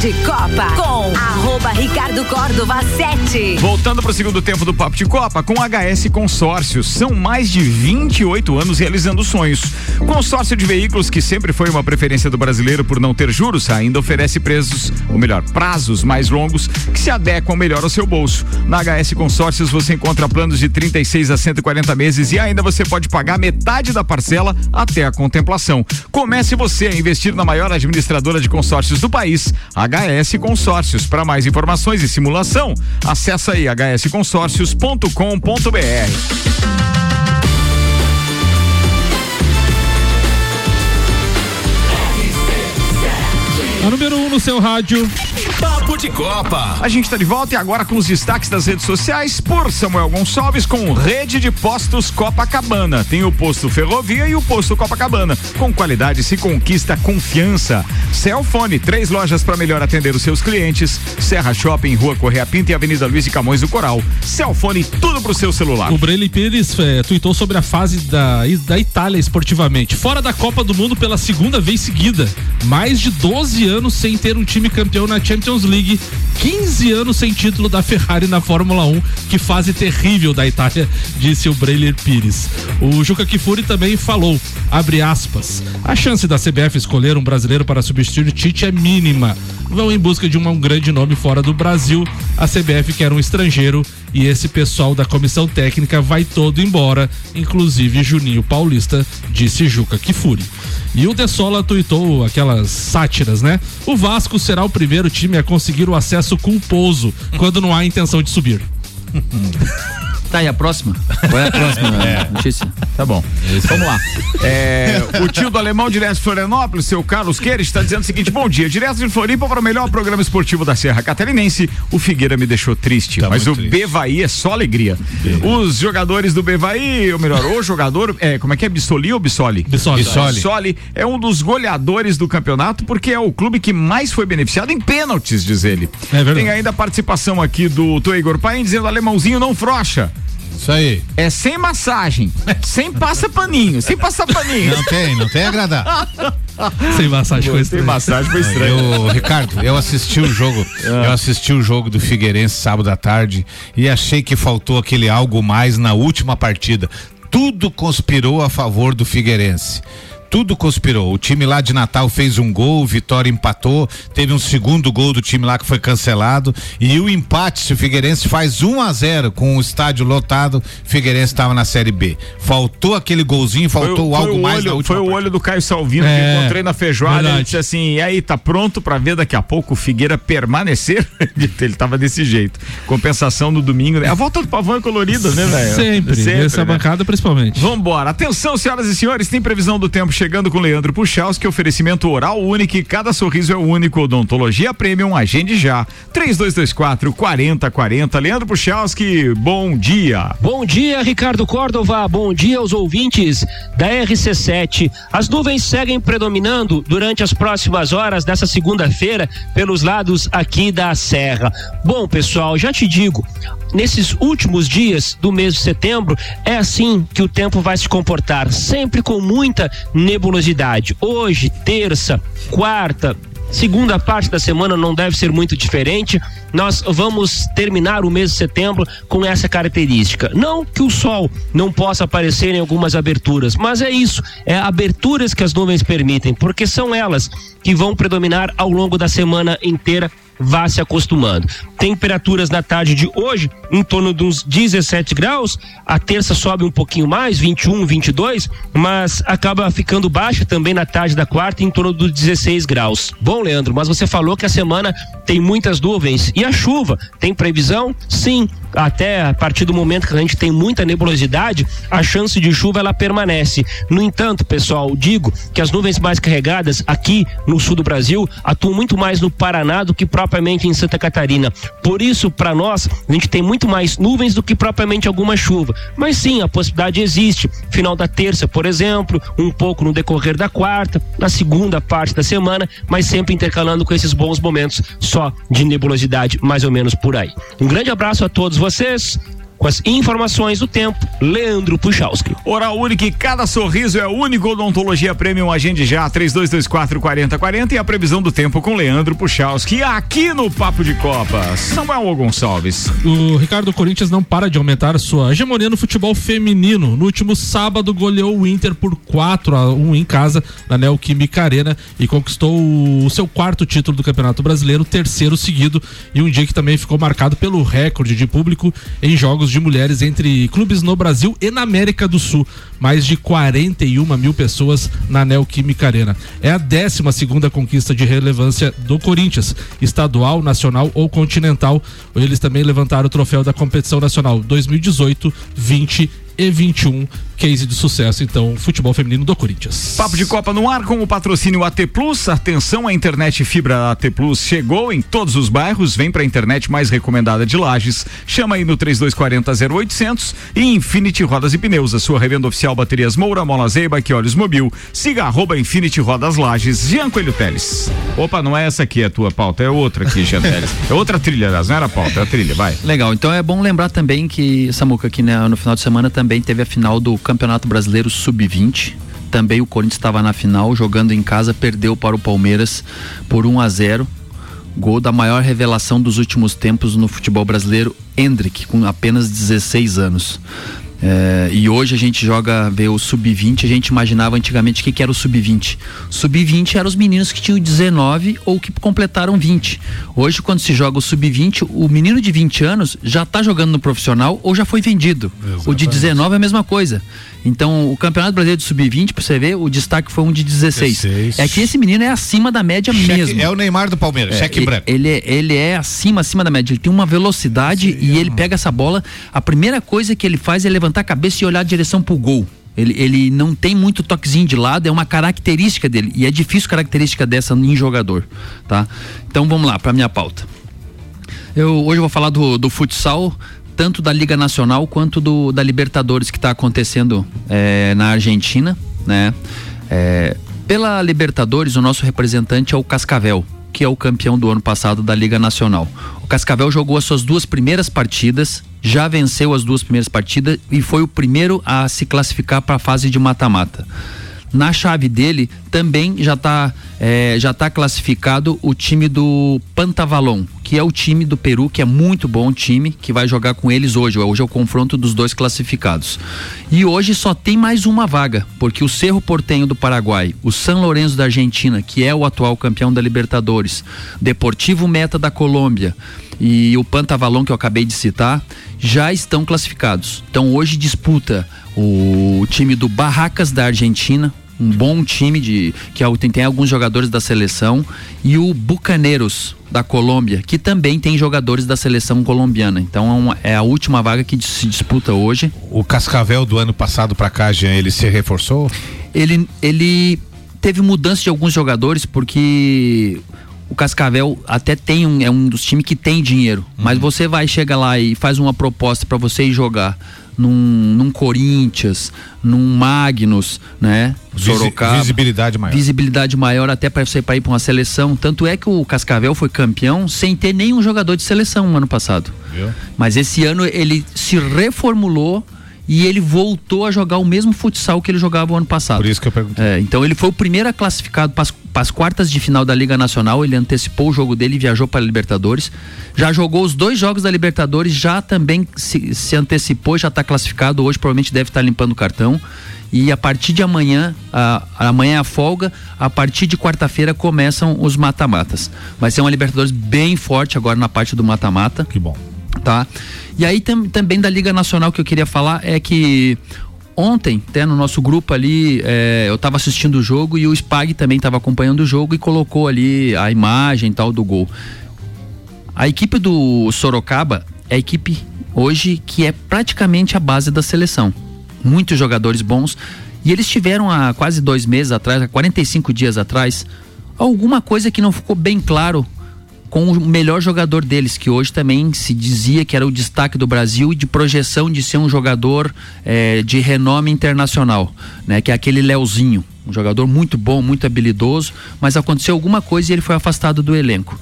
de Copa com arroba Ricardo Córdova 7. Voltando para o segundo tempo do Papo de Copa, com HS Consórcios. São mais de 28 anos realizando sonhos. Consórcio de veículos, que sempre foi uma preferência do brasileiro por não ter juros, ainda oferece preços, ou melhor, prazos mais longos que se adequam melhor ao seu bolso. Na HS Consórcios você encontra planos de 36 a 140 meses e ainda você pode pagar metade da parcela até a contemplação. Comece você a investir na maior administradora de consórcios do país, HS Consórcios. Para mais informações e simulação, acessa aí hsconsórcios.com.br. A número 1 um no seu rádio. De Copa. A gente está de volta e agora com os destaques das redes sociais por Samuel Gonçalves com Rede de Postos Copacabana. Tem o posto Ferrovia e o posto Copacabana. Com qualidade se conquista confiança. Celfone, três lojas para melhor atender os seus clientes. Serra Shopping, Rua Correia Pinta e Avenida Luiz de Camões do Coral. Celfone, tudo pro seu celular. O Brele Pires é, tweetou sobre a fase da, da Itália esportivamente. Fora da Copa do Mundo pela segunda vez seguida. Mais de 12 anos sem ter um time campeão na Champions League. 15 anos sem título da Ferrari na Fórmula 1. Que fase terrível da Itália, disse o Breiler Pires. O Juca Kifuri também falou, abre aspas, a chance da CBF escolher um brasileiro para substituir Tite é mínima. Vão em busca de um, um grande nome fora do Brasil. A CBF quer um estrangeiro e esse pessoal da comissão técnica vai todo embora, inclusive Juninho Paulista, disse Juca Kifuri. E o De Sola tuitou aquelas sátiras, né? O Vasco será o primeiro time a conseguir o acesso culposo quando não há intenção de subir. (laughs) Tá, e a próxima? Qual é a próxima (laughs) É. notícia? Tá bom. Vamos lá. É, o tio do alemão direto de Florianópolis, seu Carlos Queires, está dizendo o seguinte: bom dia, direto de Floripa para o melhor programa esportivo da Serra Catarinense. O Figueira me deixou triste, mas o Bevaí é só alegria. Os jogadores do Bevaí, ou melhor, o jogador, é, como é que é? Bissoli ou Bissoli? Bissoli. Bissoli. Bissoli é um dos goleadores do campeonato porque é o clube que mais foi beneficiado em pênaltis, diz ele. É verdade. Tem ainda a participação aqui do Toigor Paim dizendo alemãozinho não frouxa. Isso aí. É sem massagem, sem passa paninho, sem passar paninho. Não tem, não tem agradar. (laughs) Sem massagem foi Sem estranho. massagem foi estranho. Eu, Ricardo, eu assisti o jogo, eu assisti o jogo do Figueirense sábado à tarde e achei que faltou aquele algo mais na última partida. Tudo conspirou a favor do Figueirense. Tudo conspirou. O time lá de Natal fez um gol, o Vitória empatou, teve um segundo gol do time lá que foi cancelado e o empate, se o Figueirense faz 1 a 0 com o estádio lotado, Figueirense estava na Série B. Faltou aquele golzinho, faltou Foi foi algo o mais olho, na última Foi o olho do Caio Salvino É, que encontrei na feijoada. Ele disse assim: e aí, tá pronto pra ver daqui a pouco o Figueira permanecer? (laughs) ele tava desse jeito. Compensação no domingo. né? A volta do pavão é colorida, né, velho? Sempre, essa né? bancada principalmente. Vambora. Atenção, senhoras e senhores, tem previsão do tempo chegando com Leandro Puchalski, oferecimento oral único, e cada sorriso é único. Odontologia Premium, agende já. 3224 4040. Leandro Puchalski, bom dia. Bom dia, Ricardo Córdova. Bom dia aos ouvintes da RC7. As nuvens seguem predominando durante as próximas horas dessa segunda-feira pelos lados aqui da Serra. Bom, pessoal, já te digo, nesses últimos dias do mês de setembro, é assim que o tempo vai se comportar, sempre com muita nebulosidade. Hoje, terça, quarta, Segunda parte da semana não deve ser muito diferente. Nós vamos terminar o mês de setembro com essa característica. Não que o sol não possa aparecer em algumas aberturas, mas é isso, é aberturas que as nuvens permitem, porque são elas que vão predominar ao longo da semana inteira. Vá se acostumando. Temperaturas na tarde de hoje em torno de uns 17 graus. A terça sobe um pouquinho mais, 21, 22, mas acaba ficando baixa também na tarde da quarta em torno dos 16 graus. Bom, Leandro, mas você falou que a semana tem muitas nuvens e a chuva tem previsão? Sim, até a partir do momento que a gente tem muita nebulosidade, a chance de chuva ela permanece. No entanto, pessoal, digo que as nuvens mais carregadas aqui no sul do Brasil atuam muito mais no Paraná do que propriamente em Santa Catarina. Por isso, para nós, a gente tem muito mais nuvens do que propriamente alguma chuva. Mas sim, a possibilidade existe. Final da terça, por exemplo, um pouco no decorrer da quarta, na segunda parte da semana, mas sempre intercalando com esses bons momentos só de nebulosidade, mais ou menos por aí. Um grande abraço a todos vocês. Com as informações do tempo, Leandro Puchalski. Oral Unique, cada sorriso é único. Odontologia Premium, agende já, 3224 4040 e a previsão do tempo com Leandro Puchalski aqui no Papo de Copa. Samuel Gonçalves. O Ricardo Corinthians não para de aumentar sua hegemonia no futebol feminino. No último sábado, goleou o Inter por 4 a 1 em casa, na Neoquímica Arena, e conquistou o seu quarto título do Campeonato Brasileiro, terceiro seguido, e um dia que também ficou marcado pelo recorde de público em jogos de mulheres entre clubes no Brasil e na América do Sul. Mais de 41 mil pessoas na Neoquímica Arena. É a 12 segunda conquista de relevância do Corinthians, estadual, nacional ou continental. Eles também levantaram o troféu da competição nacional 2018, 20 e 21, case de sucesso, então, futebol feminino do Corinthians. Papo de Copa no ar com o patrocínio AT Plus. Atenção, a internet fibra AT Plus chegou em todos os bairros. Vem pra internet mais recomendada de Lages. Chama aí no 3240 0800 e Infinity Rodas e Pneus, a sua revenda oficial baterias Moura, Mola Zeiba, que olhos mobil. Siga arroba Infinity Rodas Lages. Jean Coelho Teles. Opa, não é essa aqui a tua pauta, é outra aqui, Jean Teles. É outra trilha, não era a pauta, é a trilha, vai. Legal, então é bom lembrar também que, Samuca, aqui né, no final de semana também teve a final do Campeonato Brasileiro Sub-20. Também o Corinthians estava na final, jogando em casa, perdeu para o Palmeiras por 1 a 0 Gol da maior revelação dos últimos tempos no futebol brasileiro, Hendrick, com apenas 16 anos. É, e hoje a gente joga, vê o sub-20, a gente imaginava antigamente o que, que era o sub-20. Sub-20 eram os meninos que tinham 19 ou que completaram 20. Hoje, quando se joga o sub-20, o menino de 20 anos já está jogando no profissional ou já foi vendido. Exatamente. O de 19 é a mesma coisa. Então, o Campeonato Brasileiro de Sub-20, pra você ver, o destaque foi um de 16. 16. É que esse menino é acima da média cheque, mesmo. É o Neymar do Palmeiras, é, cheque branco. Ele, ele é acima, acima da média. Ele tem uma velocidade Sim, e ele pega essa bola. A primeira coisa que ele faz é levantar a cabeça e olhar a direção pro gol. Ele, ele não tem muito toquezinho de lado, é uma característica dele. E é difícil característica dessa em jogador, tá? Então vamos lá, pra minha pauta. Eu hoje eu vou falar do, do futsal tanto da Liga Nacional quanto do, da Libertadores que está acontecendo é, na Argentina, né? É, pela Libertadores, o nosso representante é o Cascavel, que é o campeão do ano passado da Liga Nacional. O Cascavel jogou as suas duas primeiras partidas, já venceu as duas primeiras partidas e foi o primeiro a se classificar para a fase de mata-mata. Na chave dele também já está é, já tá classificado o time do Pantavalon, que é o time do Peru, que é muito bom time, que vai jogar com eles hoje. Hoje é o confronto dos dois classificados. E hoje só tem mais uma vaga, porque o Cerro Portenho do Paraguai, o San Lorenzo da Argentina, que é o atual campeão da Libertadores, Deportivo Meta da Colômbia e o Pantavalon que eu acabei de citar, já estão classificados. Então hoje disputa o time do Barracas da Argentina, um bom time de que é tem, tem alguns jogadores da seleção e o Bucaneiros da Colômbia, que também tem jogadores da seleção colombiana. Então é, uma, é a última vaga que se disputa hoje. O Cascavel do ano passado para cá, Jean, ele se reforçou? Ele ele teve mudança de alguns jogadores porque o Cascavel até tem um, é um dos times que tem dinheiro, uhum. mas você vai chegar lá e faz uma proposta para você ir jogar num, num Corinthians, num Magnus, né? Sorocaba. Visibilidade maior. Visibilidade maior até para você ir para uma seleção. Tanto é que o Cascavel foi campeão sem ter nenhum jogador de seleção no ano passado. Viu? Mas esse ano ele se reformulou e ele voltou a jogar o mesmo futsal que ele jogava o ano passado. Por isso que eu perguntei. É, então ele foi o primeiro classificado para as quartas de final da Liga Nacional, ele antecipou o jogo dele e viajou para a Libertadores. Já jogou os dois jogos da Libertadores, já também se, se antecipou, já está classificado. Hoje provavelmente deve estar tá limpando o cartão. E a partir de amanhã, a, amanhã é a folga, a partir de quarta-feira começam os mata-matas. Vai ser uma Libertadores bem forte agora na parte do mata-mata. Que bom. Tá? E aí tam, também da Liga Nacional que eu queria falar é que ontem, até no nosso grupo ali, é, eu estava assistindo o jogo e o Spag também estava acompanhando o jogo e colocou ali a imagem tal do gol. A equipe do Sorocaba é a equipe hoje que é praticamente a base da seleção. Muitos jogadores bons. E eles tiveram há quase dois meses atrás, há 45 dias atrás, alguma coisa que não ficou bem claro com o melhor jogador deles, que hoje também se dizia que era o destaque do Brasil e de projeção de ser um jogador eh, de renome internacional, né? Que é aquele Leozinho, um jogador muito bom, muito habilidoso, mas aconteceu alguma coisa e ele foi afastado do elenco.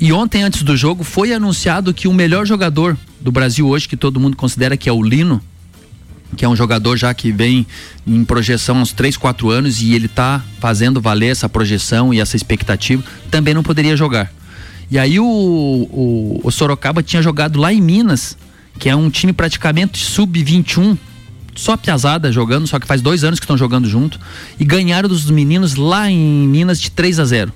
E ontem, antes do jogo, foi anunciado que o melhor jogador do Brasil hoje, que todo mundo considera que é o Lino, que é um jogador já que vem em projeção há uns 3, 4 anos e ele está fazendo valer essa projeção e essa expectativa, também não poderia jogar. E aí o, o, o Sorocaba tinha jogado lá em Minas, que é um time praticamente sub-21, só piazada jogando, só que faz dois anos que estão jogando junto, e ganharam dos meninos lá em Minas de 3 a 0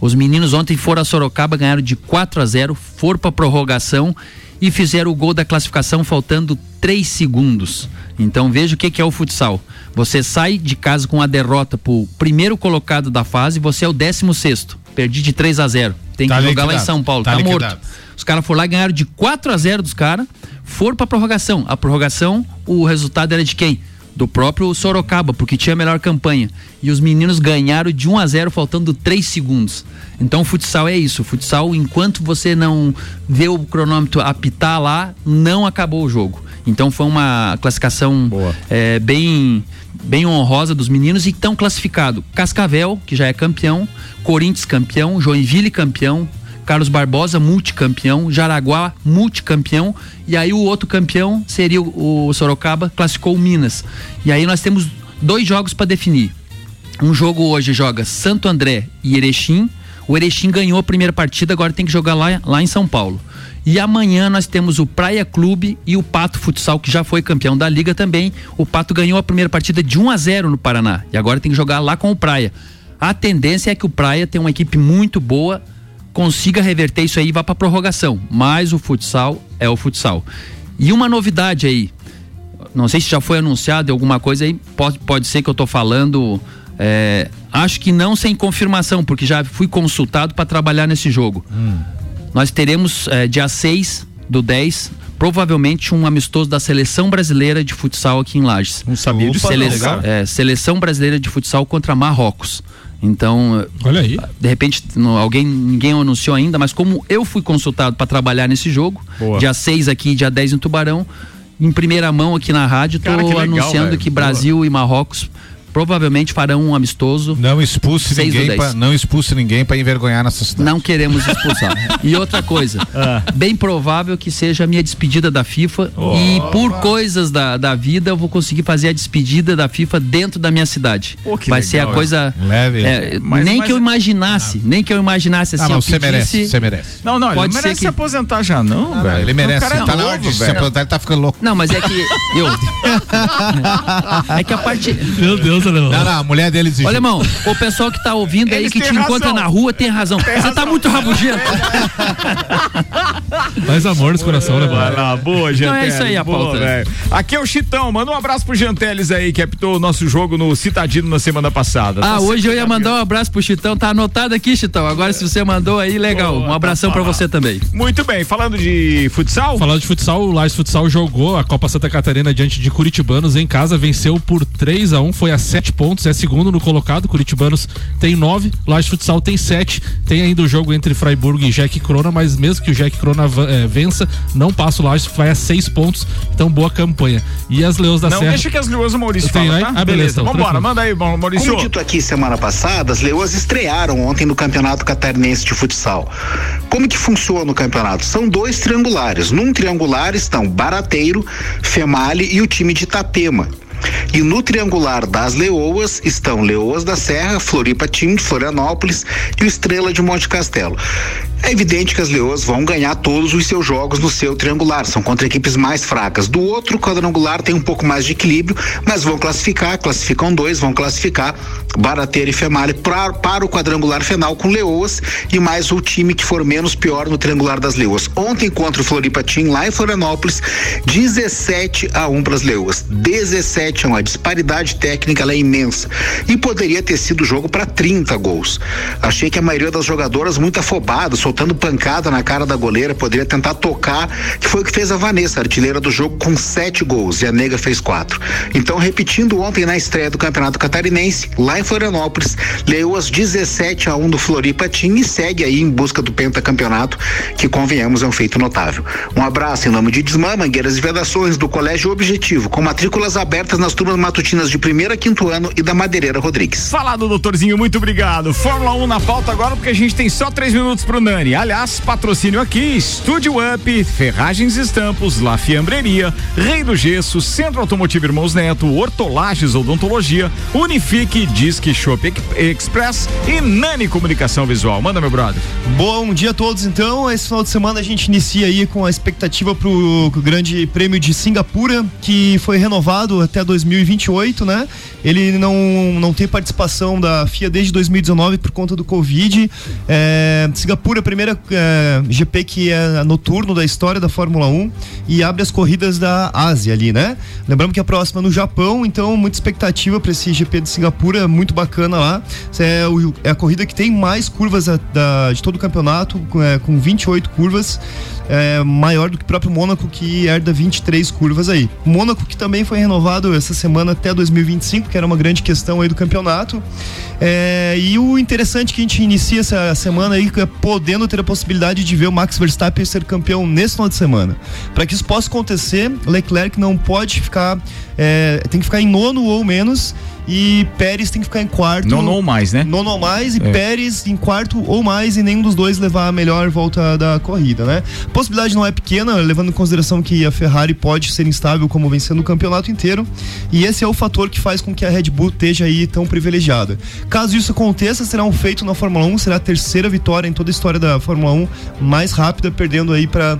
Os meninos ontem foram a Sorocaba, ganharam de 4 a 0 foram para prorrogação e fizeram o gol da classificação faltando 3 segundos. Então veja o que, que é o futsal. Você sai de casa com a derrota pro primeiro colocado da fase, você é o 16 sexto. Perdi de 3 a 0 Tem Tá que jogar lá em. São Paulo, Tá tá, morto. Os caras foram lá e ganharam de 4 a 0 dos caras, foram pra prorrogação. A prorrogação, o resultado era de quem? Do próprio Sorocaba, porque tinha a melhor campanha. E os meninos ganharam de 1 a 0 faltando 3 segundos. Então o futsal é isso. O futsal, enquanto você não vê o cronômetro apitar lá, não acabou o jogo. Então foi uma classificação é, bem, bem honrosa dos meninos e estão classificados. Cascavel, que já é campeão, Corinthians campeão, Joinville campeão, Carlos Barbosa, multicampeão, Jaraguá, multicampeão, e aí o outro campeão seria o, o Sorocaba, classificou o Minas. E aí nós temos dois jogos para definir. Um jogo hoje joga Santo André e Erechim. O Erechim ganhou a primeira partida, agora tem que jogar lá, lá em São Paulo. E amanhã nós temos o Praia Clube e o Pato Futsal, que já foi campeão da liga também. O Pato ganhou a primeira partida de 1 a 0 no Paraná. E agora tem que jogar lá com o Praia. A tendência é que o Praia tem uma equipe muito boa, consiga reverter isso aí e vá para prorrogação. Mas o futsal é o futsal. E uma novidade aí, não sei se já foi anunciado alguma coisa aí, pode, pode ser que eu tô falando. é, acho que não sem confirmação, porque já fui consultado para trabalhar nesse jogo. Nós teremos é, dia 6 do 10, provavelmente um amistoso da seleção brasileira de futsal aqui em Lages. Não sabia disso, legal. é, seleção brasileira de futsal contra Marrocos. Então, olha aí. De repente, não- alguém ninguém anunciou ainda, mas como eu fui consultado para trabalhar nesse jogo, Boa. dia 6 aqui, dia 10 em Tubarão, em primeira mão aqui na rádio, estou anunciando velho. que Boa. Brasil e Marrocos provavelmente farão um amistoso. Não expulse 6 do ninguém, 10. pra, não expulse ninguém para envergonhar nessa cidade. Não queremos expulsar. (laughs) e outra coisa, Ah. bem provável que seja a minha despedida da FIFA e por coisas da, da vida eu vou conseguir fazer a despedida da FIFA dentro da minha cidade. Pô, que Vai legal, ser a coisa Leve. é, Mas- nem mas- que eu imaginasse, nem que eu imaginasse assim. Ah, ó, mas você merece, você merece. Não, não, ele Pode não merece que- se aposentar já, não, velho. Ele merece. O cara é tá na hora de se aposentar, ele tá ficando louco. Não, mas é que eu (laughs) (laughs) É que a parte Meu Deus, Alemão. Não, não, a mulher dele exigiu. Olha, irmão, o pessoal que tá ouvindo aí Eles que te encontra razão. na rua tem razão. Você tá muito rabugento. (laughs) Mais amor nesse coração, né, mano? lá, boa, Então Janteles. é isso aí a boa, pauta. velho. Aqui é o Chitão, manda um abraço pro Janteles aí, que apitou o nosso jogo no Citadino na semana passada. Ah, Tá hoje eu ia mandar um abraço pro Chitão, tá anotado aqui, Chitão. Agora se você mandou aí, legal. Boa, Um abração tá pra você também. Muito bem, falando de futsal, Falando de futsal, o Lais Futsal jogou a Copa Santa Catarina diante de Curitibanos em casa, venceu por 3 a 1 foi a 7 pontos, é segundo no colocado. Curitibanos tem 9, Lais Futsal tem 7. Tem ainda o jogo entre Freiburg e Jack Crona, mas mesmo que o Jack Crona eh, vença, não passa o Lais, vai a 6 pontos. Então, boa campanha. E as Leões da não Serra. deixa que as leoas o Maurício fala, aí? tá? Ah, beleza, então, Vambora, manda aí, Maurício. Como dito aqui semana passada, as Leoas estrearam ontem no Campeonato Catarinense de Futsal. Como que funciona o campeonato? São dois triangulares. Num triangular estão Barateiro, Female e o time de Itapema. E no triangular das Leoas estão Leoas da Serra, Floripa Time de Florianópolis e o Estrela de Monte Castelo. É evidente que as Leoas vão ganhar todos os seus jogos no seu triangular, são contra equipes mais fracas. Do outro quadrangular tem um pouco mais de equilíbrio, mas vão classificar, classificam dois, vão classificar Barateira e Female pra, para o quadrangular final com Leoas e mais o time que for menos pior no triangular das Leoas. Ontem contra o Floripa Team lá em Florianópolis, 17 a 1 para as Leoas. 17 a 1, a disparidade técnica é imensa e poderia ter sido jogo para 30 gols. Achei que a maioria das jogadoras muito afobadas, soltando pancada na cara da goleira, poderia tentar tocar, que foi o que fez a Vanessa, artilheira do jogo, com sete gols, e a Nega fez quatro. Então, repetindo ontem na estreia do Campeonato Catarinense, lá em Florianópolis, leou as 17 a 1 do Floripa Team e segue aí em busca do pentacampeonato, que convenhamos é um feito notável. Um abraço em nome de Desmã, Mangueiras e Vedações do Colégio Objetivo, com matrículas abertas nas turmas matutinas de primeiro a quinto ano e da Madeireira Rodrigues. Falado, doutorzinho, muito obrigado. Fórmula 1 na pauta agora, porque a gente tem só três minutos pro Aliás, patrocínio aqui, Estúdio Up, Ferragens Estampos, La Fiambreria, Rei do Gesso, Centro Automotivo Irmãos Neto, Hortolages Odontologia, Unifique, Disque Shop Express e Nani Comunicação Visual. Manda, meu brother. Bom dia a todos, então. Esse final de semana a gente inicia aí com a expectativa pro Grande Prêmio de Singapura, que foi renovado até 2028, né? Ele não, não tem participação da FIA desde 2019 por conta do Covid. É, Singapura primeira é, GP que é noturno da história da Fórmula 1 e abre as corridas da Ásia ali, né? Lembramos que a próxima é no Japão, então muita expectativa para esse GP de Singapura, muito bacana lá. É, o, é a corrida que tem mais curvas a, da, de todo o campeonato, é, com 28 curvas. É, maior do que o próprio Mônaco, que herda 23 curvas aí. Mônaco que também foi renovado essa semana até 2025, que era uma grande questão aí do campeonato. É, e o interessante que a gente inicia essa semana aí, é podendo ter a possibilidade de ver o Max Verstappen ser campeão nesse final de semana. Para que isso possa acontecer, Leclerc não pode ficar, é, tem que ficar em nono ou menos e Pérez tem que ficar em quarto. Nono ou mais, né? Nono ou mais e É. Pérez em quarto ou mais e nenhum dos dois levar a melhor volta da corrida, né? A possibilidade não é pequena, levando em consideração que a Ferrari pode ser instável como vencendo o campeonato inteiro e esse é o fator que faz com que a Red Bull esteja aí tão privilegiada. Caso isso aconteça, será um feito na Fórmula 1, será a terceira vitória em toda a história da Fórmula 1 mais rápida, perdendo aí para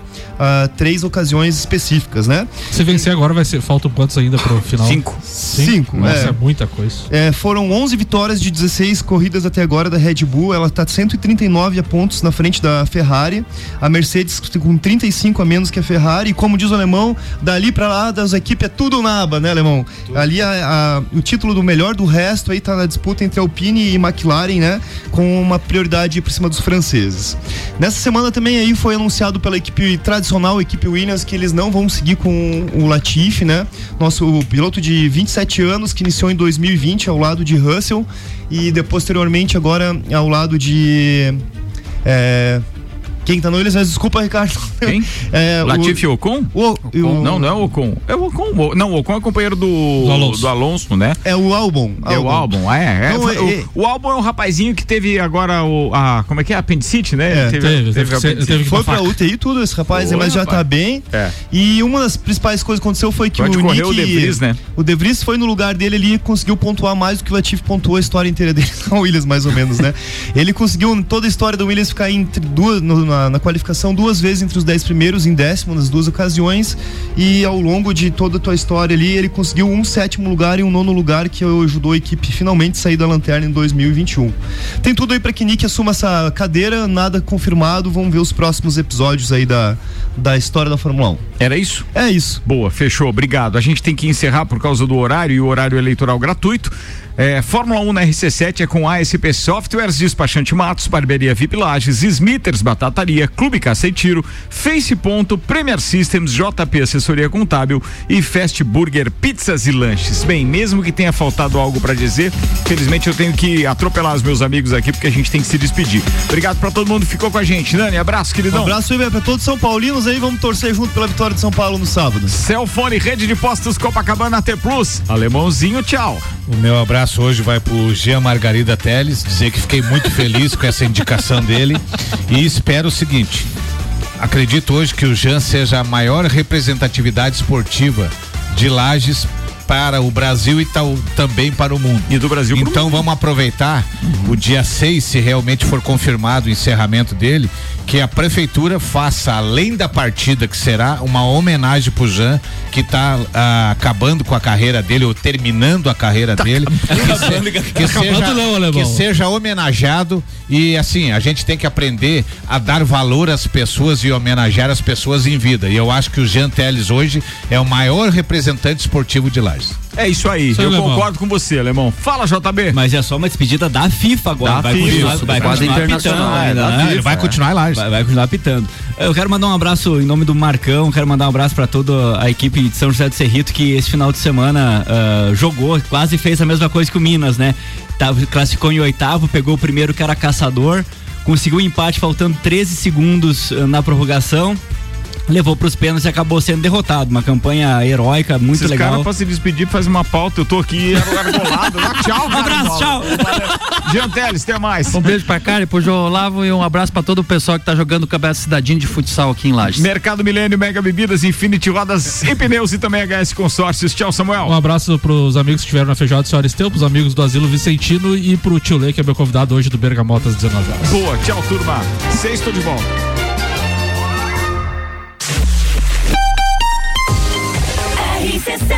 três ocasiões específicas, né? Se vencer agora, vai ser. Faltam quantos ainda pro final? Cinco. Cinco, Nossa, é. é muita coisa. É, foram 11 vitórias de 16 corridas até agora da Red Bull. Ela está 139 a pontos na frente da Ferrari. A Mercedes com 35 a menos que a Ferrari. E como diz o alemão, dali para lá das equipes é tudo naba, né, alemão? Ali a- a- o título do melhor do resto aí tá na disputa entre Alpine e McLaren, né? Com uma prioridade por cima dos franceses. Nessa semana também aí foi anunciado pela equipe tradicional, a equipe Williams, que eles não vão seguir com o Latifi, né? Nosso piloto de 27 anos que iniciou em 2020 ao lado de Russell e de- posteriormente agora ao lado de é, quem tá no Williams, mas desculpa, Ricardo. Quem? (laughs) É, Latifi Ocon? O, o- Não, não é o Ocon. É o Ocon. O- Não, o Ocon é companheiro do, do Alonso. Alonso. né? É o Albon. É o álbum, é. é. Não, o, é- o álbum é um rapazinho que teve agora o. A, como é que é? Apendicite, né? É, teve, teve ser- apendicite. teve que Foi pra UTI tudo esse rapaz, Foi, mas já rapaz. tá bem. É. E uma das principais coisas que aconteceu foi que Pode o Nick, o De Vries, né? O De Vries foi no lugar dele ali e conseguiu pontuar mais do que o Latifi pontuou a história inteira dele (laughs) na Williams, mais ou menos, né? Ele conseguiu toda a história do Williams ficar entre duas, no- na, na qualificação duas vezes entre os dez primeiros, em décimo nas duas ocasiões. E ao longo de toda a tua história ali, ele conseguiu um sétimo lugar e um nono lugar que ajudou a equipe finalmente a sair da lanterna em 2021. Tem tudo aí para que Nick assuma essa cadeira, nada confirmado. Vamos ver os próximos episódios aí da, da história da Fórmula 1. Era isso? É isso. Boa, fechou. Obrigado. A gente tem que encerrar por causa do horário e o horário eleitoral gratuito. É, Fórmula 1 na RC7 é com ASP Softwares, Despachante Matos, Barbearia VIP Lages, Smithers Batataria, Clube Caça e Tiro, Face Ponto, Premier Systems, JP Assessoria Contábil e Fast Burger Pizzas e Lanches. Bem, mesmo que tenha faltado algo pra dizer, felizmente eu tenho que atropelar os meus amigos aqui porque a gente tem que se despedir. Obrigado pra todo mundo que ficou com a gente. Nani, abraço, queridão. Um abraço aí pra todos São Paulinos aí, vamos torcer junto pela vitória de São Paulo no sábado. Celfone, Rede de Postos Copacabana T Plus. Alemãozinho, tchau. O meu abraço hoje vai pro Jean Margarida Teles, dizer que fiquei muito feliz com essa indicação dele. E espero o seguinte: acredito hoje que o Jean seja a maior representatividade esportiva de Lages para o Brasil e tal, também para o mundo. E do Brasil pro Então vamos aproveitar o dia 6, se realmente for confirmado o encerramento dele, que a prefeitura faça, além da partida que será, uma homenagem pro Jean, que está acabando com a carreira dele, ou terminando a carreira dele. Que, se- que Tá acabando seja, não, que seja homenageado e assim, a gente tem que aprender a dar valor às pessoas e homenagear as pessoas em vida. E eu acho que o Jean Teles hoje é o maior representante esportivo de Lages. É isso aí, Isso aí, eu Alemão. concordo com você, Alemão. Fala, JB. Mas é só uma despedida da FIFA agora. Da vai FIFA, continuar, isso, vai da continuar internacional, apitando é, ainda, da né? FIFA, Ele vai é. continuar Lages. Vai, vai continuar apitando. Eu quero mandar um abraço em nome do Marcão, quero mandar um abraço para toda a equipe de São José do Cerrito que esse final de semana ah, jogou, quase fez a mesma coisa que o Minas, né? Tava, classificou em oitavo, pegou o primeiro que era caçador, conseguiu o empate faltando 13 segundos ah, na prorrogação. Levou para os pênaltis e acabou sendo derrotado. Uma campanha heróica, muito Esses legal. caras pra se despedir faz uma pauta, eu tô aqui argolado. (laughs) Dá tchau, Um abraço, tchau. Jean Teles, até mais. Um beijo pra Cara e pro João Olavo e um abraço pra todo o pessoal que tá jogando o Campeonato Cidadinho de Futsal aqui em Lages. Mercado Milênio, Mega Bebidas, Infinity Rodas e Pneus e também HS Consórcios. Tchau, Samuel. Um abraço pros amigos que estiveram na feijoada do Senhor Esteu, pros amigos do Asilo Vicentino e pro tio Lê, que é meu convidado hoje do Bergamotas 19 horas. Boa, tchau, turma. Sexto de volta. necessary.